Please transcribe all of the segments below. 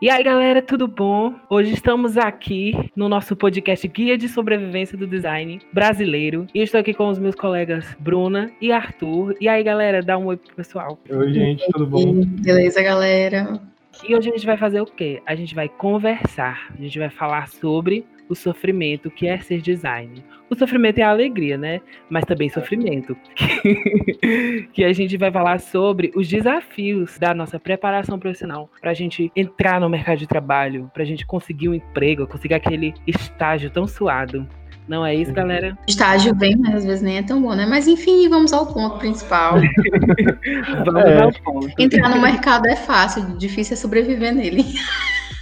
E aí, galera, tudo bom? Hoje estamos aqui no nosso podcast Guia de Sobrevivência do Design Brasileiro. E estou aqui com os meus colegas Bruna e Arthur. E aí, galera, dá um oi pro pessoal. Oi, gente, tudo bom? Beleza, galera? E hoje a gente vai fazer o quê? A gente vai conversar, a gente vai falar sobre o sofrimento que é ser design. O sofrimento é a alegria, né? Mas também sofrimento. que a gente vai falar sobre os desafios da nossa preparação profissional para a gente entrar no mercado de trabalho, para a gente conseguir um emprego, conseguir aquele estágio tão suado. Não é isso, galera? Estágio bem, mas às vezes nem é tão bom, né? Mas enfim, vamos ao ponto principal. vamos é. ao ponto. Entrar no mercado é fácil, difícil é sobreviver nele.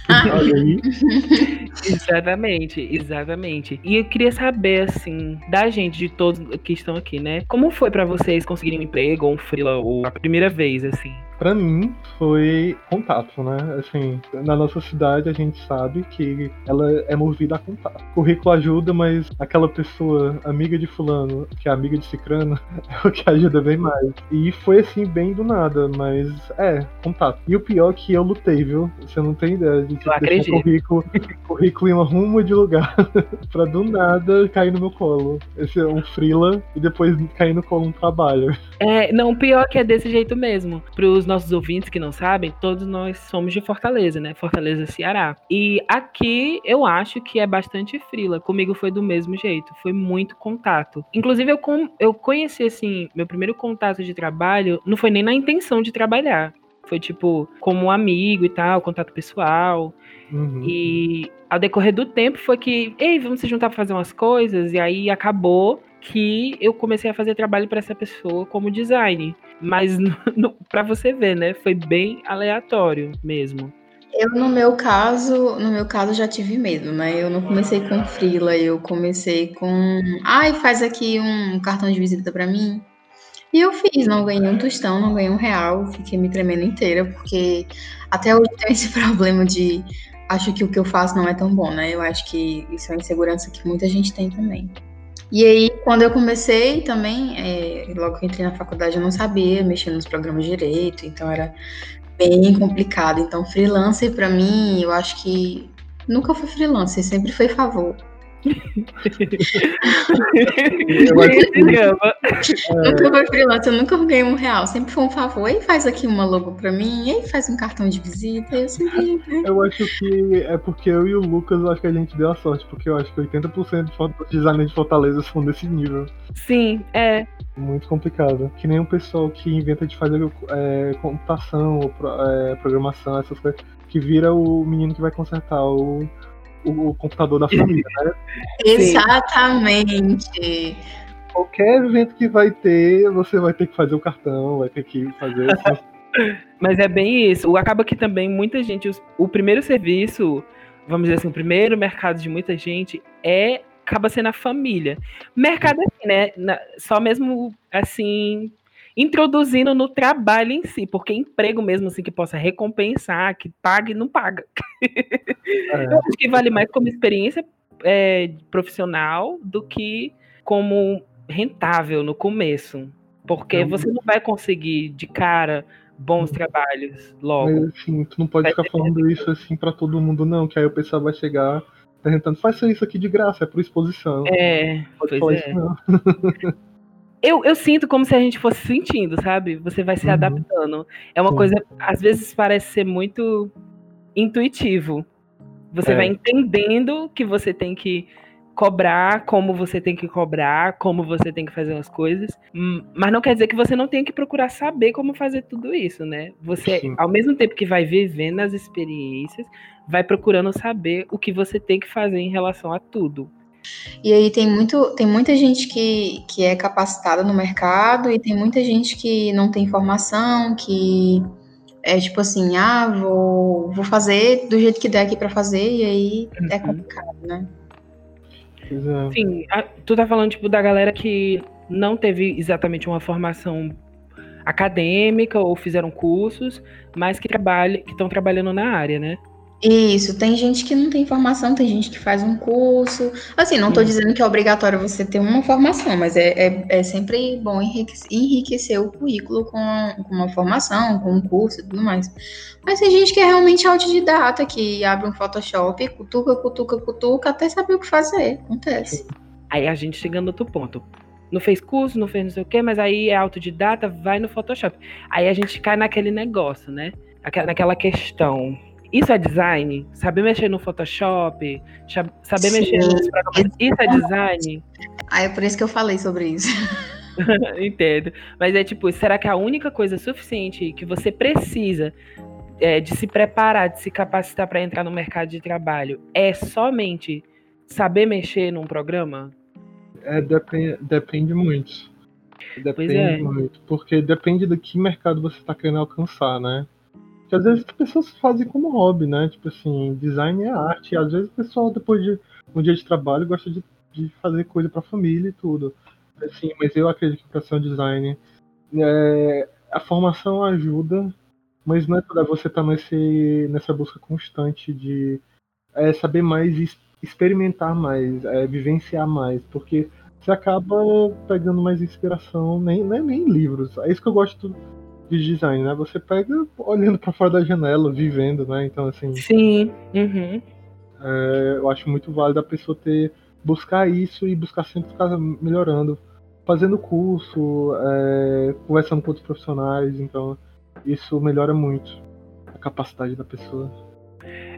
Exatamente, exatamente. E eu queria saber, assim, da gente, de todos que estão aqui, né? Como foi para vocês conseguirem um emprego ou um freela, ou a primeira vez, assim? Para mim foi contato, né? Assim, na nossa cidade a gente sabe que ela é movida a contato. Currículo ajuda, mas aquela pessoa amiga de fulano, que é amiga de cicrano, é o que ajuda bem mais. E foi assim bem do nada, mas é, contato. E o pior é que eu lutei, viu? Você não tem ideia de tipo, deixar um currículo, currículo em uma rumo de lugar pra do nada cair no meu colo. Esse é um freela e depois cair no colo um trabalho. É, não, pior que é desse jeito mesmo. Pros nossos ouvintes que não sabem, todos nós somos de Fortaleza, né? Fortaleza, Ceará. E aqui eu acho que é bastante frila. Comigo foi do mesmo jeito, foi muito contato. Inclusive, eu, com, eu conheci, assim, meu primeiro contato de trabalho não foi nem na intenção de trabalhar. Foi tipo, como um amigo e tal, contato pessoal. Uhum. E ao decorrer do tempo foi que, ei, vamos se juntar pra fazer umas coisas. E aí acabou que eu comecei a fazer trabalho para essa pessoa como design. Mas para você ver, né, foi bem aleatório mesmo. Eu no meu caso, no meu caso já tive medo, né? Eu não comecei com frila, eu comecei com, ai, faz aqui um cartão de visita para mim. E eu fiz, não ganhei um tostão, não ganhei um real, fiquei me tremendo inteira, porque até hoje tem esse problema de acho que o que eu faço não é tão bom, né? Eu acho que isso é uma insegurança que muita gente tem também. E aí, quando eu comecei também, é, logo que entrei na faculdade, eu não sabia mexer nos programas direito, então era bem complicado. Então, freelancer para mim, eu acho que nunca foi freelancer, sempre foi favor nunca foi freelancer, eu nunca ganhei um real. Sempre foi um favor. Aí faz aqui uma logo pra mim, aí faz um cartão de visita. Eu sempre. Né? Eu acho que é porque eu e o Lucas, acho que a gente deu a sorte, porque eu acho que 80% de designers de Fortaleza são desse nível. Sim, é. Muito complicado. Que nem o pessoal que inventa de fazer é, computação, é, programação, essas coisas, que vira o menino que vai consertar o o, o computador da família, né? Exatamente. Qualquer evento que vai ter, você vai ter que fazer o cartão, vai ter que fazer. Mas é bem isso. Acaba que também muita gente. O primeiro serviço, vamos dizer assim, o primeiro mercado de muita gente é acaba sendo a família. Mercado assim, né? Só mesmo assim introduzindo no trabalho em si, porque emprego mesmo assim que possa recompensar, que pague, não paga. É. Eu acho que vale mais como experiência é, profissional do que como rentável no começo. Porque é você não vai conseguir de cara bons trabalhos logo. Mas assim, tu não pode vai ficar falando isso assim para todo mundo, não, que aí o pessoal vai chegar perguntando, faça isso aqui de graça, é por exposição. É, pode pois é. Isso, eu, eu sinto como se a gente fosse sentindo, sabe? Você vai se uhum. adaptando. É uma Sim. coisa, às vezes parece ser muito intuitivo. Você é. vai entendendo que você tem que cobrar, como você tem que cobrar, como você tem que fazer as coisas, hum, mas não quer dizer que você não tenha que procurar saber como fazer tudo isso, né? Você, Sim. ao mesmo tempo que vai vivendo as experiências, vai procurando saber o que você tem que fazer em relação a tudo. E aí tem, muito, tem muita gente que, que é capacitada no mercado e tem muita gente que não tem formação, que é tipo assim, ah, vou, vou fazer do jeito que der aqui para fazer, e aí é uhum. é complicado, né? Sim, a, tu tá falando tipo da galera que não teve exatamente uma formação acadêmica ou fizeram cursos, mas que trabalham, que estão trabalhando na área, né? Isso, tem gente que não tem formação, tem gente que faz um curso. Assim, não estou dizendo que é obrigatório você ter uma formação, mas é, é, é sempre bom enriquecer, o currículo com, com, uma formação, com um curso e tudo mais. Mas tem gente que é realmente autodidata, que abre um Photoshop, cutuca, cutuca, cutuca, até saber o que fazer. Acontece. Aí a gente chega no outro ponto. Não fez curso, não fez não sei o quê, mas aí é autodidata, vai no Photoshop. Aí a gente cai naquele negócio, né? Naquela questão isso é design? Saber mexer no Photoshop, saber Sim. mexer nos programas, isso é design? Ah, é por isso que eu falei sobre isso. Entendo. Mas é tipo, será que a única coisa suficiente que você precisa é, de se preparar, de se capacitar para entrar no mercado de trabalho é somente saber mexer num programa? É, depende, depende muito. Depende é. muito. Porque depende do que mercado você está querendo alcançar, né? Que às vezes as pessoas fazem como hobby, né? Tipo assim, design é arte. E às vezes o pessoal, depois de um dia de trabalho, gosta de, de fazer coisa pra família e tudo. Assim, mas eu acredito que para ser um design, é, a formação ajuda, mas não é toda você estar tá nessa busca constante de é, saber mais e experimentar mais, é, vivenciar mais, porque você acaba pegando mais inspiração, nem, nem, nem livros. É isso que eu gosto de design, né? Você pega olhando para fora da janela, vivendo, né? Então, assim. Sim. Uhum. É, eu acho muito válido a pessoa ter buscar isso e buscar sempre ficar melhorando, fazendo curso, é, conversando com outros profissionais. Então, isso melhora muito a capacidade da pessoa.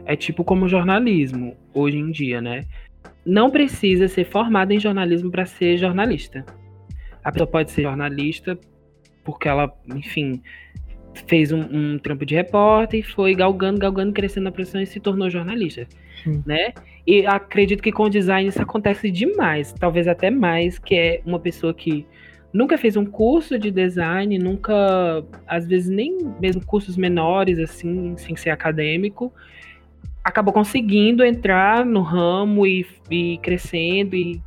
É tipo como jornalismo hoje em dia, né? Não precisa ser formado em jornalismo para ser jornalista. A pessoa pode ser jornalista porque ela, enfim, fez um, um, trampo de repórter e foi galgando, galgando, crescendo na profissão e se tornou jornalista, Sim. né? E acredito que com o design isso acontece demais, talvez até mais, que é uma pessoa que nunca fez um curso de design, nunca, às vezes nem mesmo cursos menores, assim, sem ser acadêmico, acabou conseguindo entrar no ramo e, e crescendo e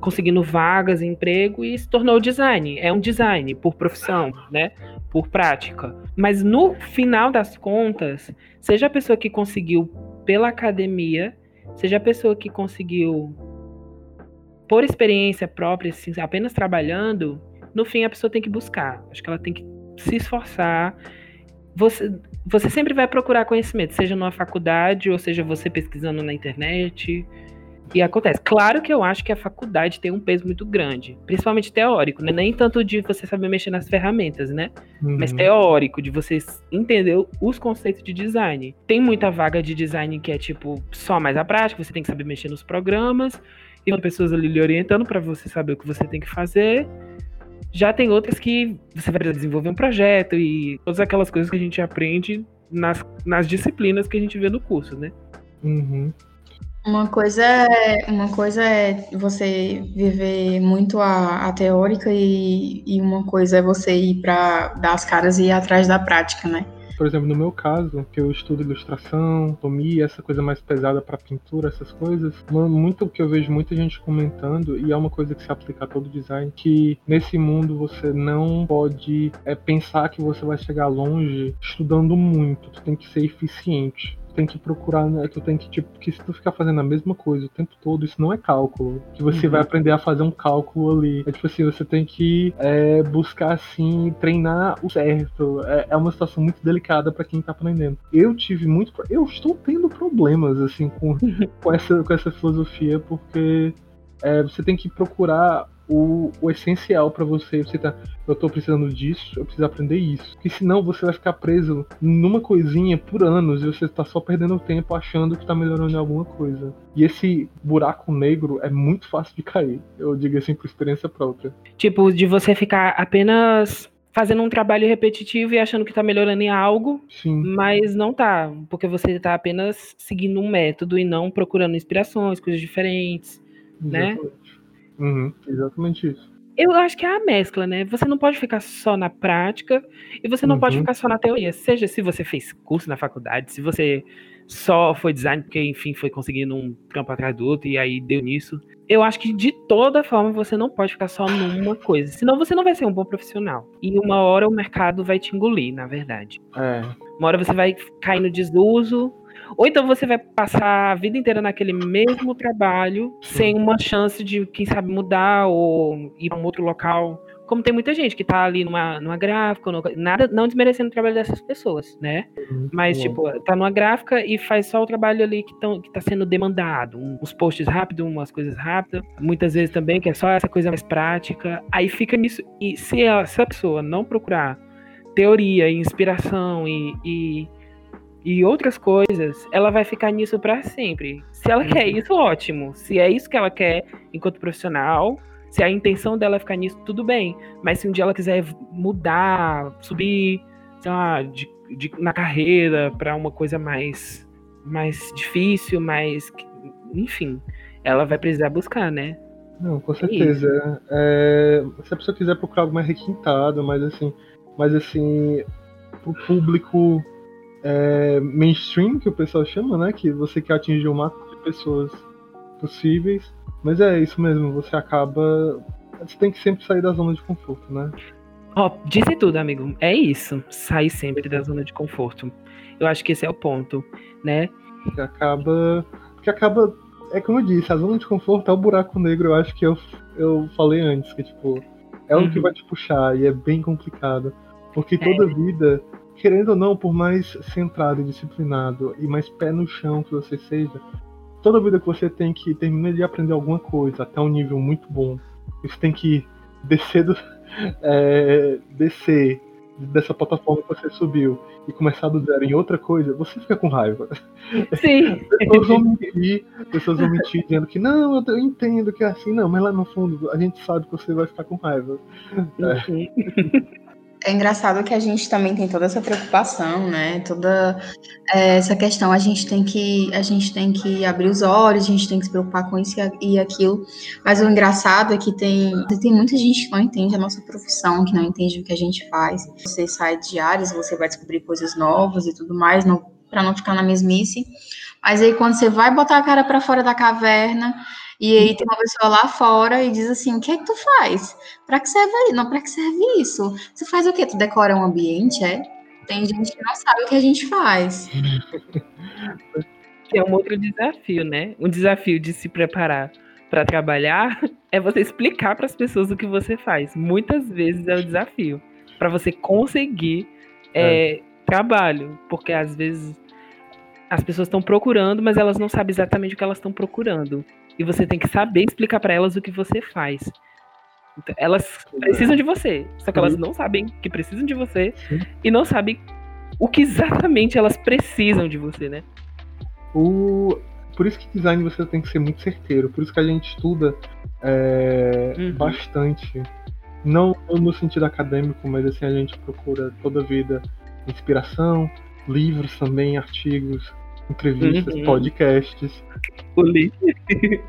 conseguindo vagas, emprego e se tornou design. É um design por profissão, né? Por prática. Mas no final das contas, seja a pessoa que conseguiu pela academia, seja a pessoa que conseguiu por experiência própria, assim, apenas trabalhando, no fim a pessoa tem que buscar. Acho que ela tem que se esforçar. Você, você sempre vai procurar conhecimento, seja numa faculdade ou seja você pesquisando na internet e acontece. Claro que eu acho que a faculdade tem um peso muito grande, principalmente teórico, né? Nem tanto de você saber mexer nas ferramentas, né? Uhum. Mas teórico, de você entender os conceitos de design. Tem muita vaga de design que é tipo só mais a prática, você tem que saber mexer nos programas, e pessoas ali lhe orientando para você saber o que você tem que fazer. Já tem outras que você vai desenvolver um projeto e todas aquelas coisas que a gente aprende nas, nas disciplinas que a gente vê no curso, né? Uhum. Uma coisa é, uma coisa é você viver muito a, a teórica e, e uma coisa é você ir para dar as caras e ir atrás da prática, né? Por exemplo, no meu caso, que eu estudo ilustração, tomia, essa coisa mais pesada para pintura, essas coisas, muito que eu vejo muita gente comentando, e é uma coisa que se aplica a todo design, que nesse mundo você não pode é, pensar que você vai chegar longe estudando muito, tu tem que ser eficiente tem que procurar, né? Tu tem que, tipo, que se tu ficar fazendo a mesma coisa o tempo todo, isso não é cálculo. Que você uhum. vai aprender a fazer um cálculo ali. É tipo assim, você tem que é, buscar, assim, treinar o certo. É, é uma situação muito delicada para quem tá aprendendo. Eu tive muito. Eu estou tendo problemas, assim, com, com, essa, com essa filosofia, porque é, você tem que procurar o, o essencial para você. Você tá, eu tô precisando disso, eu preciso aprender isso. Porque senão você vai ficar preso numa coisinha por anos e você tá só perdendo tempo achando que tá melhorando em alguma coisa. E esse buraco negro é muito fácil de cair. Eu digo assim por experiência própria. Tipo, de você ficar apenas fazendo um trabalho repetitivo e achando que tá melhorando em algo, Sim. mas não tá, porque você tá apenas seguindo um método e não procurando inspirações, coisas diferentes, né? Exatamente. né? Uhum, exatamente isso. Eu acho que é a mescla, né? Você não pode ficar só na prática e você não uhum. pode ficar só na teoria. Seja se você fez curso na faculdade, se você só foi design porque, enfim, foi conseguindo um campo atrás do outro e aí deu nisso. Eu acho que de toda forma você não pode ficar só numa coisa, senão você não vai ser um bom profissional. E uma hora o mercado vai te engolir, na verdade. É. Uma hora você vai cair no desuso, Ou então você vai passar a vida inteira naquele mesmo trabalho, sem uma chance de, quem sabe, mudar ou ir para um outro local. Como tem muita gente que tá ali numa, numa gráfica, no, nada, não desmerecendo o trabalho dessas pessoas, né? Uhum. Mas, Bom. tipo, tá numa gráfica e faz só o trabalho ali que, tão, que tá sendo demandado. Uns posts rápidos, umas coisas rápidas. Muitas vezes também, que é só essa coisa mais prática. Aí fica nisso. E se a, se a pessoa não procurar teoria, e inspiração e, e, e outras coisas, ela vai ficar nisso pra sempre. Se ela quer isso, ótimo. Se é isso que ela quer enquanto profissional, se a intenção dela é ficar nisso, tudo bem. Mas se um dia ela quiser mudar, subir, sei lá, de, de- na carreira pra uma coisa mais, mais difícil, mais. Enfim, ela vai precisar buscar, né? Não, com certeza. É, se a pessoa quiser procurar algo mais requintado, mais assim, mais assim, pro público é, mainstream, que o pessoal chama, né? Que você quer atingir o máximo de pessoas possíveis. Mas é isso mesmo, você acaba. Você tem que sempre sair da zona de conforto, né? Ó, disse tudo, amigo. É isso. Sair sempre da zona de conforto. Eu acho que esse é o ponto, né? Que acaba. Que acaba. É como eu disse, a zona de conforto é o buraco negro, eu acho que eu, eu falei antes, que tipo, é o que Uhum. vai te puxar e é bem complicado. Porque toda vida, querendo ou não, por mais centrado e disciplinado e mais pé no chão que você seja, toda vida que você tem que terminar de aprender alguma coisa até um nível muito bom, você tem que descer do, é, descer dessa plataforma que você subiu e começar do zero em outra coisa, você fica com raiva. Sim. Pessoas vão mentir, pessoas vão mentir dizendo que não, eu, entendo que é assim, não, mas lá no fundo a gente sabe que você vai ficar com raiva. Uhum. É engraçado que a gente também tem toda essa preocupação, né? Toda é, essa questão, a gente tem que a gente tem que abrir os olhos, a gente tem que se preocupar com isso e aquilo. Mas o engraçado é que tem tem muita gente que não entende a nossa profissão, que não entende o que a gente faz. Você sai de áreas, você vai descobrir coisas novas e tudo mais, para não ficar na mesmice. Mas aí quando você vai botar a cara para fora da caverna e aí tem uma pessoa lá fora e diz assim: "O que é que tu faz? Pra que serve aí? Não, pra que serve isso? Você faz o quê? Tu decora um ambiente, é? Tem gente que não sabe o que a gente faz. É um outro desafio, né? Um desafio de se preparar para trabalhar é você explicar para as pessoas o que você faz. Muitas vezes é o desafio para você conseguir é, trabalho, porque às vezes as pessoas estão procurando, mas elas não sabem exatamente o que elas estão procurando. E você tem que saber explicar para elas o que você faz. Então, elas precisam de você, só que elas não sabem que precisam de você e não sabem o que exatamente elas precisam de você, né? O... Por isso que design você tem que ser muito certeiro, por isso que a gente estuda é, Uhum. bastante. Não no sentido acadêmico, mas assim, a gente procura toda a vida inspiração, livros também, artigos, entrevistas, Uhum. podcasts. O li-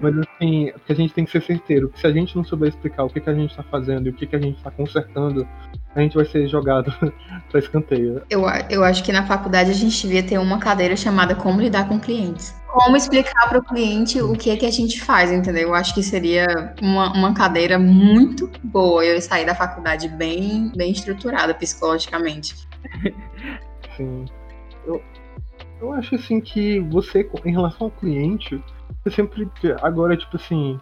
Mas assim, porque a gente tem que ser certeiro. Porque se a gente não souber explicar o que, que a gente está fazendo e o que, que a gente está consertando, a gente vai ser jogado para escanteio. Eu, eu acho que na faculdade a gente devia ter uma cadeira chamada Como Lidar com Clientes. Como explicar para o cliente o que é que a gente faz, entendeu? Eu acho que seria uma, uma cadeira muito boa. Eu sair da faculdade bem, bem estruturada psicologicamente. Assim, eu, eu acho assim que você, em relação ao cliente, você sempre. Agora, tipo assim,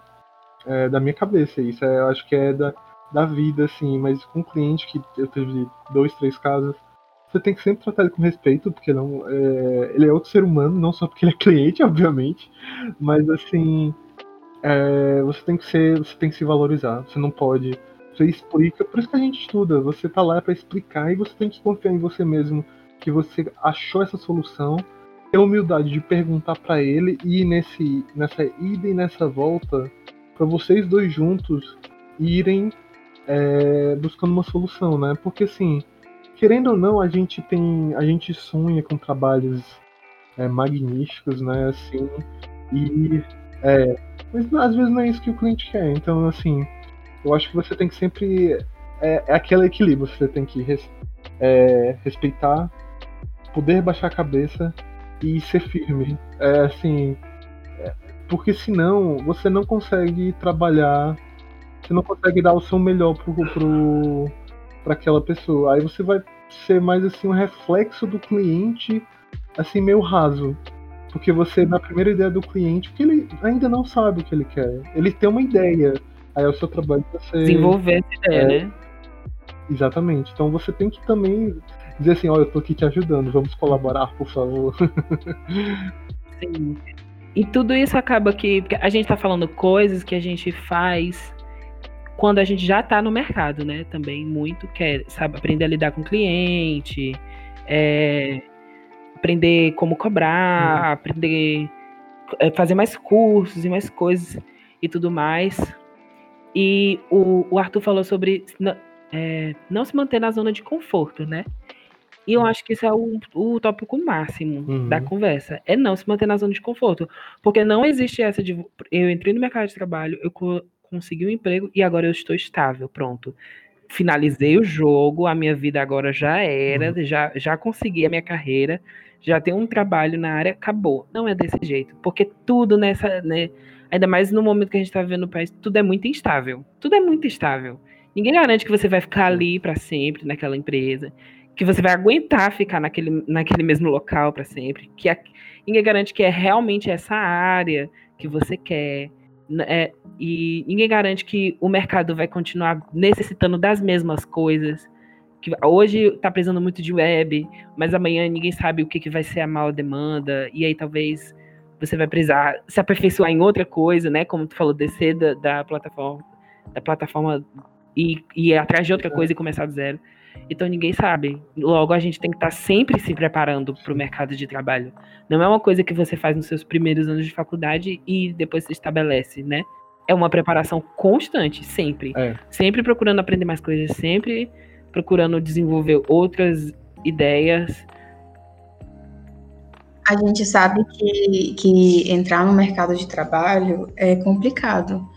é da minha cabeça isso, é, eu acho que é da, da vida, assim, mas com o cliente que eu tive dois, três casos, você tem que sempre tratar ele com respeito, porque não, é, ele é outro ser humano, não só porque ele é cliente, obviamente, mas assim. é, você tem que ser. Você tem que se valorizar. Você não pode. Você explica, por isso que a gente estuda. Você tá lá para explicar e você tem que confiar em você mesmo que você achou essa solução, ter humildade de perguntar para ele e nesse, nessa ida e nessa volta para vocês dois juntos irem é, buscando uma solução, né? Porque assim, querendo ou não, a gente tem, a gente sonha com trabalhos é, magníficos, né? Assim, e é, mas às vezes não é isso que o cliente quer. Então, assim, eu acho que você tem que sempre é, é aquele equilíbrio. Você tem que res- é, respeitar, poder baixar a cabeça e ser firme. É assim, é, porque senão você não consegue trabalhar, você não consegue dar o seu melhor pro, pro, pra aquela pessoa. Aí você vai ser mais assim um reflexo do cliente assim, meio raso. Porque você, na primeira ideia do cliente, que ele ainda não sabe o que ele quer. Ele tem uma ideia. Aí é o seu trabalho você. Desenvolver essa ideia, é, né? Exatamente. Então você tem que também dizer assim, olha, eu tô aqui te ajudando, vamos colaborar, por favor. Sim. E tudo isso acaba que a gente tá falando coisas que a gente faz quando a gente já está no mercado, né? Também muito quer sabe aprender a lidar com o cliente, é, aprender como cobrar, uhum. aprender é, fazer mais cursos e mais coisas e tudo mais. E o, o Arthur falou sobre é, não se manter na zona de conforto, né? E eu acho que isso é o, o tópico máximo uhum. da conversa. É não se manter na zona de conforto. Porque não existe essa de. Eu entrei no mercado de trabalho, eu consegui um emprego e agora eu estou estável, pronto. Finalizei o jogo, a minha vida agora já era, uhum. já, já consegui a minha carreira, já tenho um trabalho na área, acabou. Não é desse jeito, porque tudo nessa, né, ainda mais no momento que a gente está vivendo no país, tudo é muito instável. Tudo é muito instável. Ninguém garante que você vai ficar ali para sempre naquela empresa, que você vai aguentar ficar naquele, naquele mesmo local para sempre, que a, ninguém garante que é realmente essa área que você quer. É, e ninguém garante que o mercado vai continuar necessitando das mesmas coisas. Que hoje está precisando muito de web, mas amanhã ninguém sabe o que, que vai ser a maior demanda, e aí talvez você vai precisar se aperfeiçoar em outra coisa, né? Como tu falou, descer da, da plataforma, da plataforma e, e ir atrás de outra coisa e começar do zero. Então ninguém sabe. Logo, a gente tem que estar tá sempre se preparando para o mercado de trabalho. Não é uma coisa que você faz nos seus primeiros anos de faculdade e depois se estabelece, né? É uma preparação constante, sempre. É. Sempre procurando aprender mais coisas, sempre procurando desenvolver outras ideias. A gente sabe que, que entrar no mercado de trabalho é complicado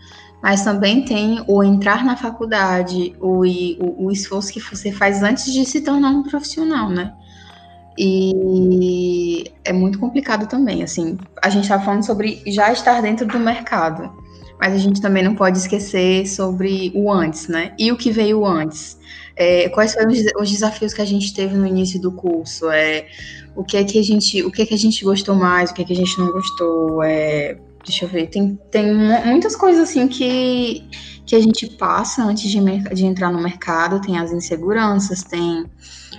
mas também tem o entrar na faculdade, o, o, o esforço que você faz antes de se tornar um profissional, né? E é muito complicado também, assim, a gente está falando sobre já estar dentro do mercado, mas a gente também não pode esquecer sobre o antes, né? E o que veio antes. É, quais foram os desafios que a gente teve no início do curso? É, o que é que a gente, o que é que a gente gostou mais, o que é que a gente não gostou? É, Deixa eu ver, tem, tem muitas coisas assim que, que a gente passa antes de, de entrar no mercado, tem as inseguranças, tem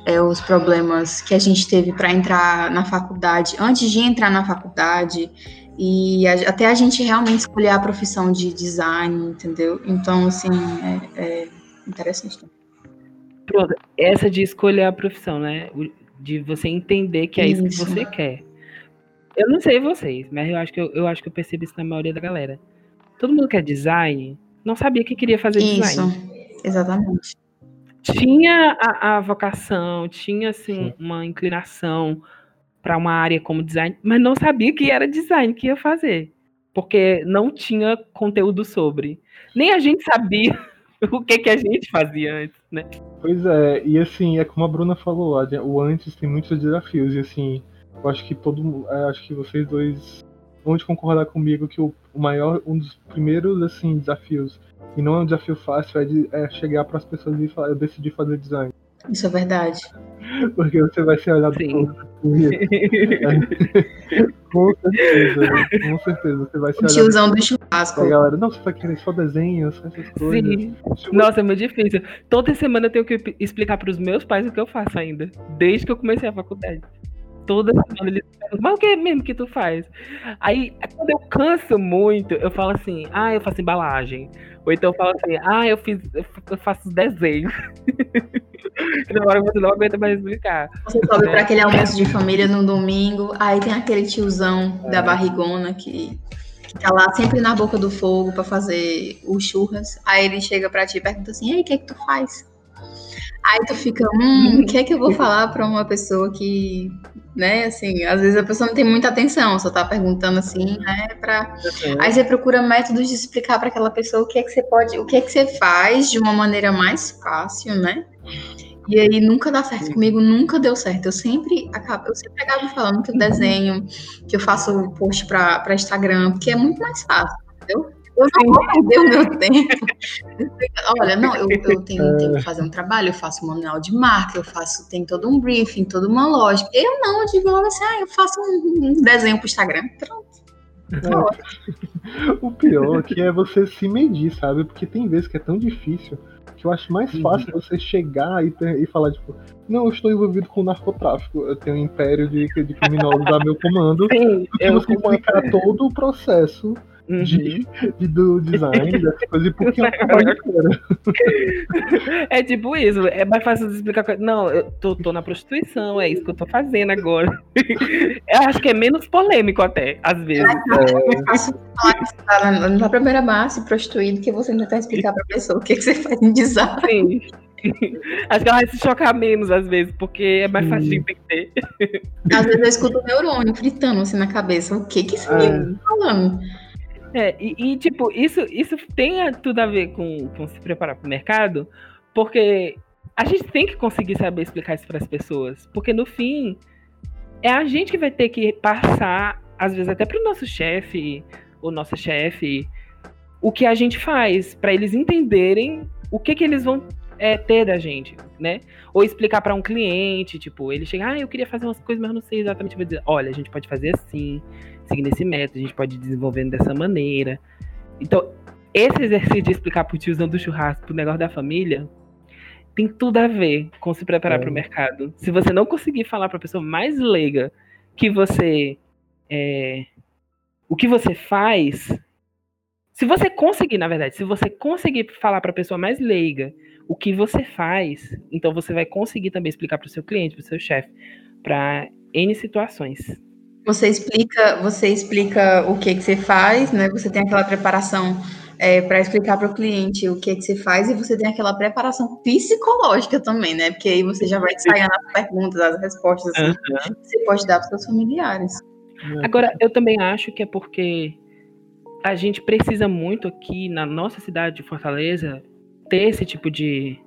é, os problemas que a gente teve para entrar na faculdade, antes de entrar na faculdade, e a, até a gente realmente escolher a profissão de design, entendeu? Então, assim, é, é interessante. Pronto, essa de escolher a profissão, né? De você entender que é isso, isso que você quer. Eu não sei vocês, mas eu acho que eu, eu acho que eu percebi isso na maioria da galera. Todo mundo que é design não sabia que queria fazer isso, design. Isso, exatamente. Tinha a, a vocação, tinha assim Sim. uma inclinação para uma área como design, mas não sabia que era design que ia fazer, porque não tinha conteúdo sobre. Nem a gente sabia o que que a gente fazia antes, né? Pois é, e assim, é como a Bruna falou, o antes tem muitos desafios, e assim, eu acho que todo é, acho que vocês dois vão te concordar comigo que o, maior, um dos primeiros assim, desafios, e não é um desafio fácil, é, de, é chegar para as pessoas e falar, eu decidi fazer design. Isso é verdade. Porque você vai ser olhado Sim. com certeza, com certeza. Você vai ser o tiozão do churrasco. A galera, não, você vai querer só desenhos, essas coisas. Sim. Nossa, é muito difícil. Toda semana eu tenho que explicar para os meus pais o que eu faço ainda. Desde que eu comecei a faculdade toda semana eles perguntam, mas o que é mesmo que tu faz? Aí, quando eu canso muito, eu falo assim, ah, eu faço embalagem. Ou então eu falo assim, ah, eu fiz, eu faço desenho. Na hora você não aguenta mais explicar. Você sobe é. para aquele almoço de família no domingo, aí tem aquele tiozão é. da barrigona que, que tá lá sempre na boca do fogo para fazer os churras. Aí ele chega para ti e pergunta assim, ei, o que é que tu faz? Aí tu fica, hum, o que é que eu vou falar para uma pessoa que, né, assim, às vezes a pessoa não tem muita atenção, só tá perguntando assim, né, para Aí você procura métodos de explicar para aquela pessoa o que é que você pode, o que é que você faz de uma maneira mais fácil, né? E aí nunca dá certo comigo, nunca deu certo. Eu sempre acabo, eu sempre acabo falando que eu desenho, que eu faço post para Instagram, porque é muito mais fácil, entendeu? Eu não vou perder o meu tempo. Olha, não, eu, eu tenho, é. tenho, que fazer um trabalho, eu faço um manual de marca, eu faço, tem todo um briefing, toda uma lógica. Eu não, eu digo logo assim, ah, eu faço um, um desenho pro Instagram. Pronto. É. O pior que é você se medir, sabe? Porque tem vezes que é tão difícil que eu acho mais fácil uhum. você chegar e, ter, e falar, tipo, não, eu estou envolvido com narcotráfico, eu tenho um império de, de criminosos a meu comando, Sim, do que você explicar todo o processo uhum. de, de, do design, dessas coisas, e por que eu trabalho É tipo isso, é mais fácil de explicar. Não, eu tô, tô na prostituição, é isso que eu tô fazendo agora. eu acho que é menos polêmico até, às vezes. É fácil falar tá na primeira base prostituído que você tentar explicar pra pessoa o que, que você faz em design. Sim. Acho que ela vai se chocar menos às vezes, porque é mais fácil de entender. Às vezes eu escuto o neurônio gritando assim na cabeça. O que que esse menino tá falando? É, e, e, tipo, isso, isso tem tudo a ver com, com se preparar para o mercado, porque a gente tem que conseguir saber explicar isso para as pessoas, porque no fim é a gente que vai ter que passar, às vezes até para o nosso chefe, ou nossa chefe, o que a gente faz, para eles entenderem o que, que eles vão é, ter da gente, né? Ou explicar para um cliente, tipo, ele chega, ah, eu queria fazer umas coisas, mas não sei exatamente. Vou dizer, olha, a gente pode fazer assim, seguindo esse método, a gente pode ir desenvolvendo dessa maneira. Então, esse exercício de explicar pro tiozão do churrasco, pro negócio da família, tem tudo a ver com se preparar é. para o mercado. Se você não conseguir falar para a pessoa mais leiga que você é, o que você faz, se você conseguir, na verdade, se você conseguir falar para a pessoa mais leiga o que você faz, então você vai conseguir também explicar para o seu cliente, para o seu chefe, para N situações. Você explica, você explica o que, que você faz, né? Você tem aquela preparação é, para explicar para o cliente o que, que você faz e você tem aquela preparação psicológica também, né? Porque aí você já vai ensaiando as perguntas, as respostas assim, uhum. que você pode dar para seus familiares. Agora, eu também acho que é porque a gente precisa muito aqui na nossa cidade de Fortaleza ter esse tipo de,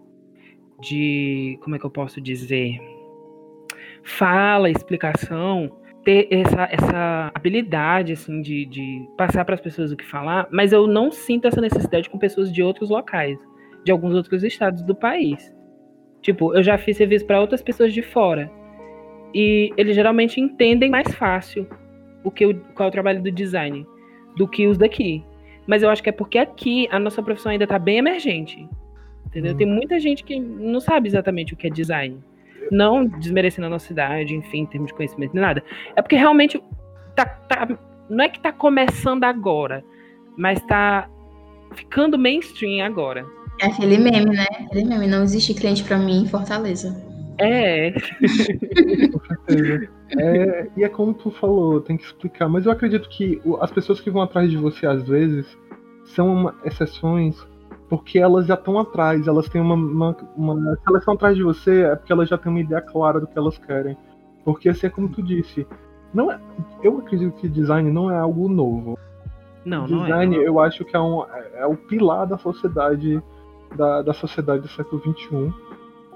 de como é que eu posso dizer, fala, explicação ter essa, essa habilidade, assim, de, de passar para as pessoas o que falar, mas eu não sinto essa necessidade com pessoas de outros locais, de alguns outros estados do país. Tipo, eu já fiz serviço para outras pessoas de fora. E eles geralmente entendem mais fácil o que o, qual é o trabalho do design do que os daqui. Mas eu acho que é porque aqui a nossa profissão ainda está bem emergente. Entendeu? Hum. Tem muita gente que não sabe exatamente o que é design. Não desmerecendo a nossa cidade, enfim, em termos de conhecimento nem nada. É porque realmente tá, tá, não é que tá começando agora, mas tá ficando mainstream agora. É aquele meme, né? Aquele meme, não existe cliente para mim em Fortaleza. É. Com certeza. É, e é como tu falou, tem que explicar. Mas eu acredito que as pessoas que vão atrás de você às vezes são uma, exceções porque elas já estão atrás, elas têm uma, uma, uma, Se elas estão atrás de você, é porque elas já têm uma ideia clara do que elas querem. Porque assim é como tu disse. Não é, eu acredito que design não é algo novo. Não, design, não é. eu acho que é, um, é o pilar da sociedade da, da sociedade do século XXI.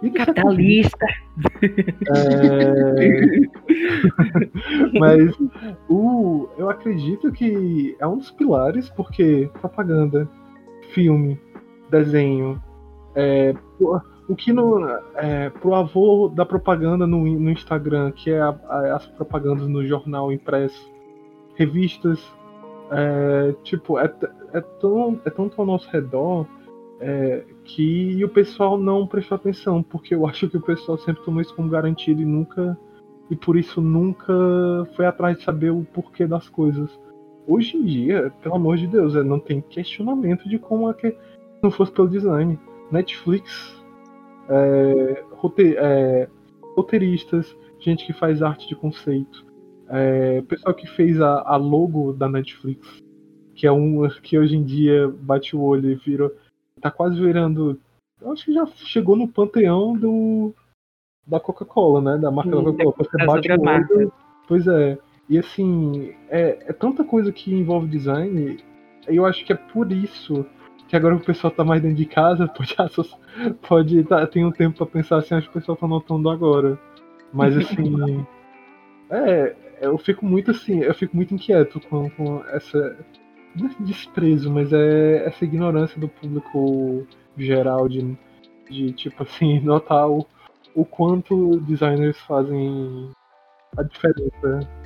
E Catalista. É... Mas o, eu acredito que é um dos pilares, porque propaganda, filme, desenho. É, o que no, é, pro avô da propaganda no, no Instagram, que é a, a, as propagandas no jornal impresso, revistas, é, tipo, é, é, tão, é tanto ao nosso redor é, que o pessoal não prestou atenção, porque eu acho que o pessoal sempre tomou isso como garantido e nunca. E por isso nunca foi atrás de saber o porquê das coisas. Hoje em dia, pelo amor de Deus, é, não tem questionamento de como é que não fosse pelo design. Netflix, é, rote, é, roteiristas, gente que faz arte de conceito, é, pessoal que fez a, a, logo da Netflix, que é um que hoje em dia bate o olho e vira. tá quase virando. Eu acho que já chegou no panteão do da Coca-Cola, né? Da marca Coca-Cola. Você bate o olho. Pois é. E assim, é, é tanta coisa que envolve design. Eu acho que é por isso que agora o pessoal tá mais dentro de casa, pode, pode tá, tem um tempo para pensar assim, acho que o pessoal tá notando agora. Mas assim, é, eu fico muito assim, eu fico muito inquieto com, com essa não é desprezo, mas é essa ignorância do público geral de, de tipo assim, notar o, o quanto designers fazem a diferença.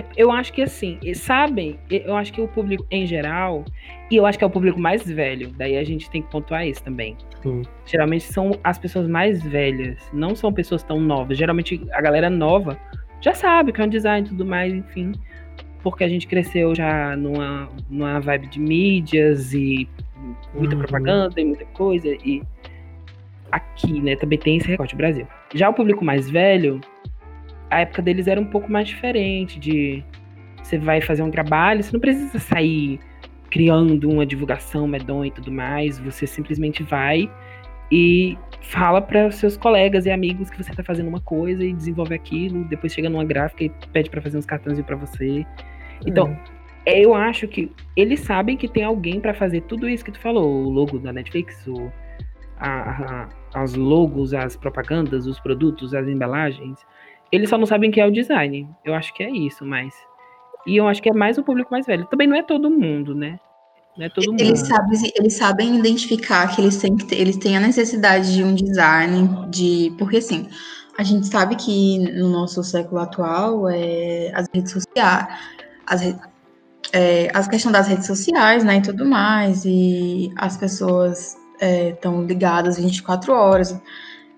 É, eu acho que assim, sabem, eu acho que o público em geral, e eu acho que é o público mais velho, daí a gente tem que pontuar isso também. Sim. Geralmente são as pessoas mais velhas, não são pessoas tão novas. Geralmente a galera nova já sabe que é um design e tudo mais, enfim. Porque a gente cresceu já numa, numa vibe de mídias e muita uhum. propaganda e muita coisa. E aqui, né, também tem esse recorte Brasil. Já o público mais velho, a época deles era um pouco mais diferente, de você vai fazer um trabalho, você não precisa sair criando uma divulgação medonha e tudo mais, você simplesmente vai e fala para os seus colegas e amigos que você está fazendo uma coisa e desenvolve aquilo, depois chega numa gráfica e pede para fazer uns cartões para você. Então, é. eu acho que eles sabem que tem alguém para fazer tudo isso que tu falou, o logo da Netflix, o, a, a, as logos, as propagandas, os produtos, as embalagens, eles só não sabem que é o design. Eu acho que é isso, mas. E eu acho que é mais o público mais velho. Também não é todo mundo, né? Não é todo mundo. Eles sabem, eles sabem identificar que eles têm, que ter, eles têm a necessidade de um design, de. Porque assim, a gente sabe que no nosso século atual é, as redes sociais. As, é, a questão das redes sociais, né, e tudo mais, e as pessoas estão é, ligadas 24 horas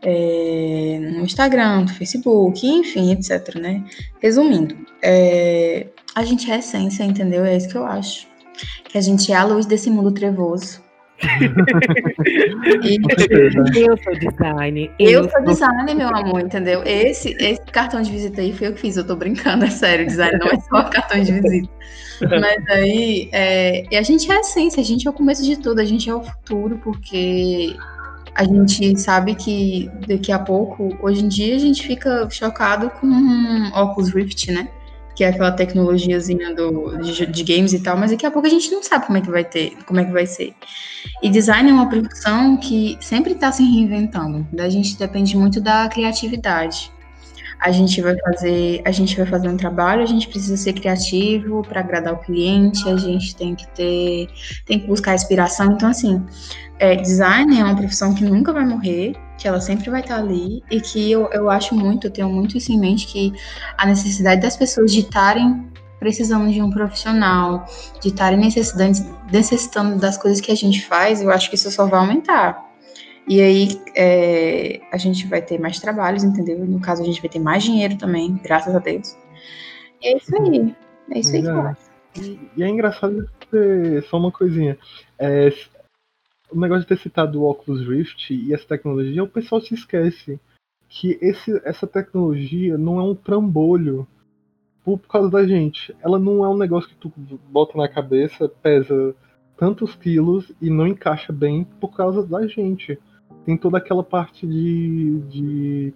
é, no Instagram, no Facebook, enfim, etc, né? Resumindo, é, a gente é essência, entendeu? É isso que eu acho. Que a gente é a luz desse mundo trevoso. e, eu sou design. Eu, eu sou design, meu amor, entendeu? Esse, esse cartão de visita aí foi eu que fiz, eu tô brincando, é sério, design não é só cartão de visita. Mas aí, é, a gente é a essência, a gente é o começo de tudo, a gente é o futuro, porque a gente sabe que daqui a pouco, hoje em dia, a gente fica chocado com óculos Rift, né? Que é aquela tecnologiazinha do, de, de, games e tal, mas daqui a pouco a gente não sabe como é que vai ter, como é que vai ser. E design é uma profissão que sempre está se reinventando. A gente depende muito da criatividade. A gente vai fazer, a gente vai fazer um trabalho, a gente precisa ser criativo para agradar o cliente, a gente tem que ter, tem que buscar inspiração. Então, assim, é, design é uma profissão que nunca vai morrer, que ela sempre vai estar ali e que eu, eu acho muito, eu tenho muito isso em mente, que a necessidade das pessoas de estarem precisando de um profissional, de estarem necessitando das coisas que a gente faz, eu acho que isso só vai aumentar. E aí é, a gente vai ter mais trabalhos, entendeu? No caso, a gente vai ter mais dinheiro também, graças a Deus. E é isso aí. É isso aí que eu é. acho. E, e é engraçado ter só uma coisinha. É, o negócio de ter citado o Oculus Rift e essa tecnologia, o pessoal se esquece que esse, essa tecnologia não é um trambolho por, por causa da gente. Ela não é um negócio que tu bota na cabeça, pesa tantos quilos e não encaixa bem por causa da gente. Tem toda aquela parte de. de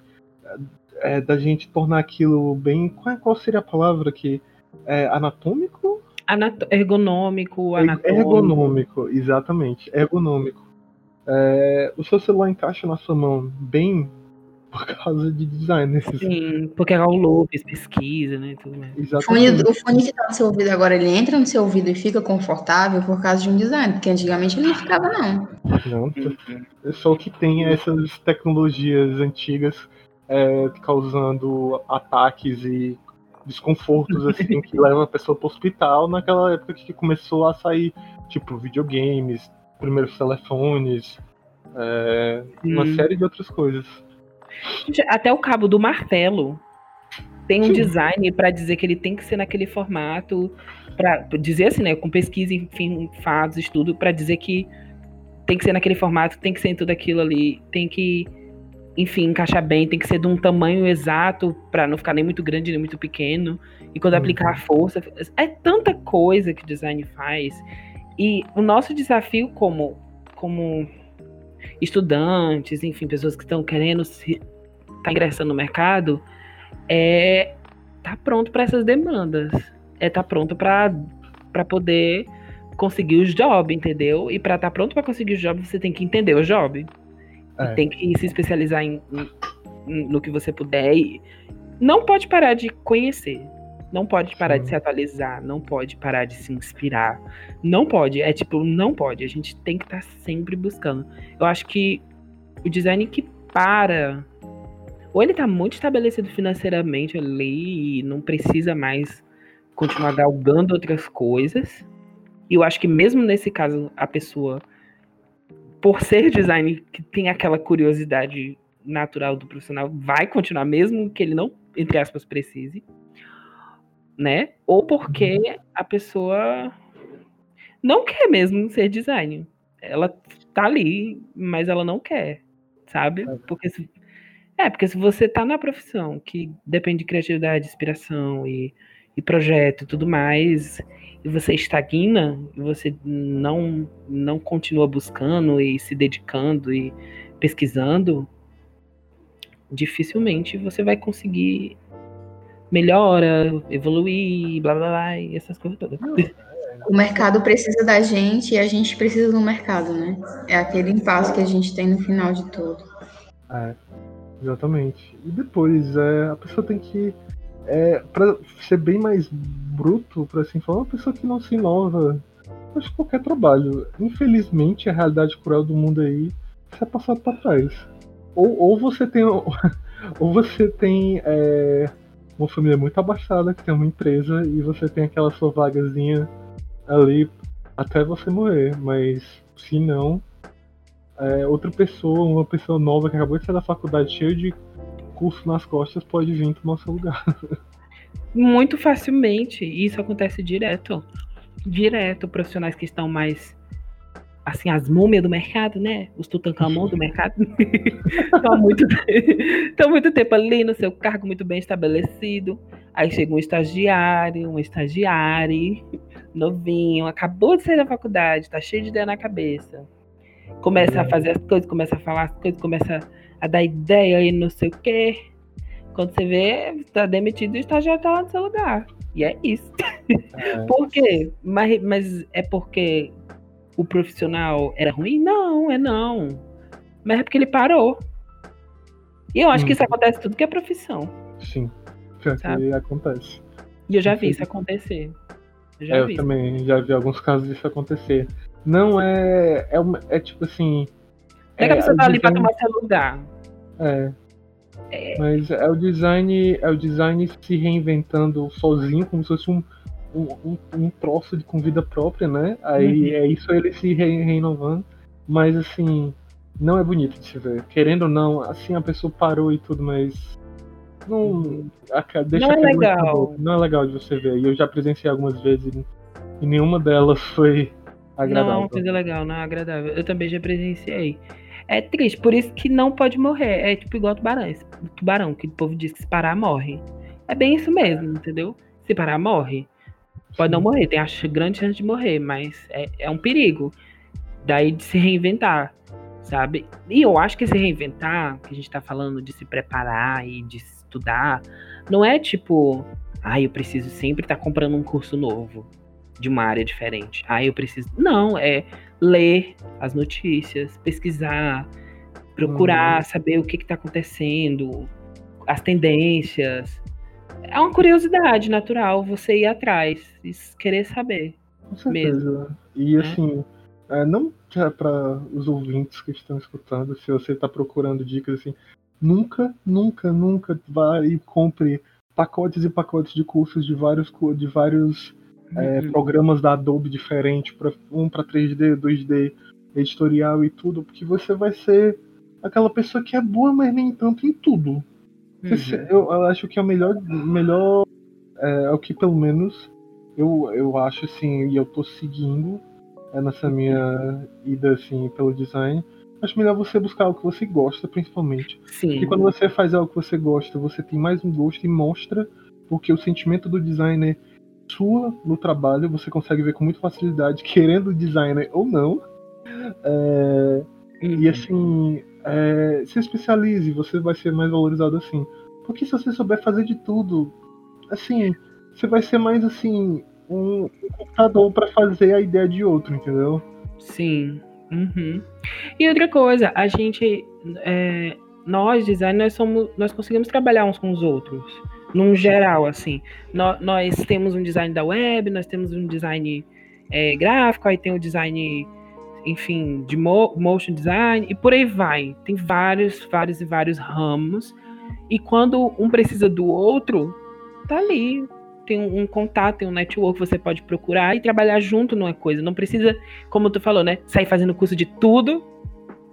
é, da gente tornar aquilo bem. Qual, qual seria a palavra aqui? É, anatômico? Anato ergonômico, anatômico. Ergonômico, exatamente, ergonômico. É, o seu celular encaixa na sua mão bem por causa de design. Sim, porque é o Lopes pesquisa, né? Tudo mais. Exatamente. O fone que tá no seu ouvido agora, ele entra no seu ouvido e fica confortável por causa de um design, porque antigamente ele não ficava, não. Não, é só o que tem essas tecnologias antigas é, causando ataques e desconfortos assim que levam a pessoa para o hospital naquela época que começou a sair tipo videogames, primeiros telefones, é, uma série de outras coisas. Até o cabo do martelo tem um Sim. design para dizer que ele tem que ser naquele formato, para dizer assim, né, com pesquisa, enfim, fatos, estudo, para dizer que tem que ser naquele formato, tem que ser em tudo aquilo ali, tem que enfim, encaixar bem, tem que ser de um tamanho exato para não ficar nem muito grande nem muito pequeno. E quando uhum. aplicar a força, é tanta coisa que o design faz. E o nosso desafio como como estudantes, enfim, pessoas que estão querendo se tá ingressando no mercado, é tá pronto para essas demandas. É tá pronto para para poder conseguir os jobs, entendeu? E para estar tá pronto para conseguir o job, você tem que entender o job. É. Tem que se especializar em, em, no que você puder. E não pode parar de conhecer. Não pode parar Sim. de se atualizar, não pode parar de se inspirar. Não pode, é tipo, não pode. A gente tem que estar tá sempre buscando. Eu acho que o design que para, ou ele tá muito estabelecido financeiramente ali e não precisa mais continuar galgando outras coisas. E eu acho que mesmo nesse caso, a pessoa, por ser design que tem aquela curiosidade natural do profissional, vai continuar, mesmo que ele não, entre aspas, precise né? Ou porque uhum. a pessoa não quer mesmo ser designer. Ela tá ali, mas ela não quer, sabe? Porque se, é, porque se você tá na profissão que depende de criatividade, inspiração e, e projeto e tudo mais, e você estagna, e você não, não continua buscando e se dedicando e pesquisando, dificilmente você vai conseguir melhora, evoluir, blá blá blá, e essas coisas todas. O mercado precisa da gente e a gente precisa do mercado, né? É aquele impasse que a gente tem no final de tudo. É, exatamente. E depois, é, a pessoa tem que. É, pra ser bem mais bruto, para assim falar, uma pessoa que não se inova. Acho que qualquer trabalho. Infelizmente, a realidade cruel do mundo aí é passado para trás. Ou, ou você tem. Ou você tem. É, uma família muito abastada que tem uma empresa e você tem aquela sua vagazinha ali até você morrer. Mas se não, é, outra pessoa, uma pessoa nova que acabou de sair da faculdade cheia de curso nas costas pode vir tomar nosso lugar. Muito facilmente. Isso acontece direto. Direto. Profissionais que estão mais assim, as múmias do mercado, né? Os Tutankhamon do mercado. Estão muito, muito tempo ali no seu cargo muito bem estabelecido. Aí chega um estagiário, um estagiário, novinho, acabou de sair da faculdade, tá cheio de ideia na cabeça. Começa a uhum. fazer as coisas, começa a falar as coisas, começa a dar ideia e não sei o quê. Quando você vê, tá demitido e o estagiário tá lá no seu lugar. E é isso. É. Por quê? Mas, mas é porque o profissional era ruim? Não, é não. Mas é porque ele parou. E eu acho hum. que isso uhum. acontece tudo que é profissão. Sim, pior que acontece. E eu já vi isso acontecer. Eu, já é, vi. eu também já vi alguns casos disso acontecer. Não é. É, uma, é tipo assim. É, é que a pessoa tá ali pra tomar seu lugar. É. é. Mas é o design. É o design se reinventando sozinho, como se fosse um, um, um, troço de, com vida própria, né? Aí uhum. é isso ele se re renovando. Mas assim, não é bonito de se ver. Querendo ou não, assim a pessoa parou e tudo, mas. Não, a, deixa não é legal. Não é legal de você ver. E eu já presenciei algumas vezes e nenhuma delas foi agradável. Não, é uma coisa legal, não é agradável. Eu também já presenciei. É triste, por isso que não pode morrer. É tipo igual tubarão. Tubarão, que o povo diz que se parar, morre. É bem isso mesmo, entendeu? Se parar, morre. Pode não morrer, tem a grande chance de morrer, mas é, é um perigo. Daí de se reinventar, sabe? E eu acho que se reinventar, que a gente tá falando de se preparar e de estudar, não é tipo, ah, eu preciso sempre estar tá comprando um curso novo de uma área diferente. Ah, eu preciso. Não, é ler as notícias, pesquisar, procurar uhum. saber o que está acontecendo, as tendências, é uma curiosidade natural você ir atrás e querer saber. Com certeza. Mesmo. E né? assim, é, não para os ouvintes que estão escutando, se você está procurando dicas assim, nunca, nunca, nunca vá e compre pacotes e pacotes de cursos de vários de vários é, uhum. programas da Adobe diferentes, pra, um para 3D, 2D, editorial e tudo, porque você vai ser aquela pessoa que é boa, mas nem tanto em tudo. Uhum. Eu, eu, acho que é o melhor. melhor é, é, o que pelo menos eu, eu acho assim, e eu tô seguindo é, nessa minha ida assim pelo design. Acho melhor você buscar o que você gosta, principalmente. Sim. Porque quando você faz algo que você gosta, você tem mais um gosto e mostra, porque o sentimento do designer sua no trabalho, você consegue ver com muita facilidade, querendo o designer ou não. É, uhum. E assim, é, se especialize, você vai ser mais valorizado assim. Porque se você souber fazer de tudo, assim, você vai ser mais assim, um computador para fazer a ideia de outro, entendeu? Sim. Uhum. E outra coisa, a gente, é, nós designers, nós somos, nós conseguimos trabalhar uns com os outros. num geral, assim. Nós, nós temos um design da web, nós temos um design é, gráfico, aí tem o design, enfim, de mo motion design, e por aí vai. Tem vários, vários e vários ramos. E quando um precisa do outro, tá ali. Tem um, um contato, tem um network você pode procurar e trabalhar junto numa coisa. Não precisa, como tu falou, né? Sair fazendo curso de tudo,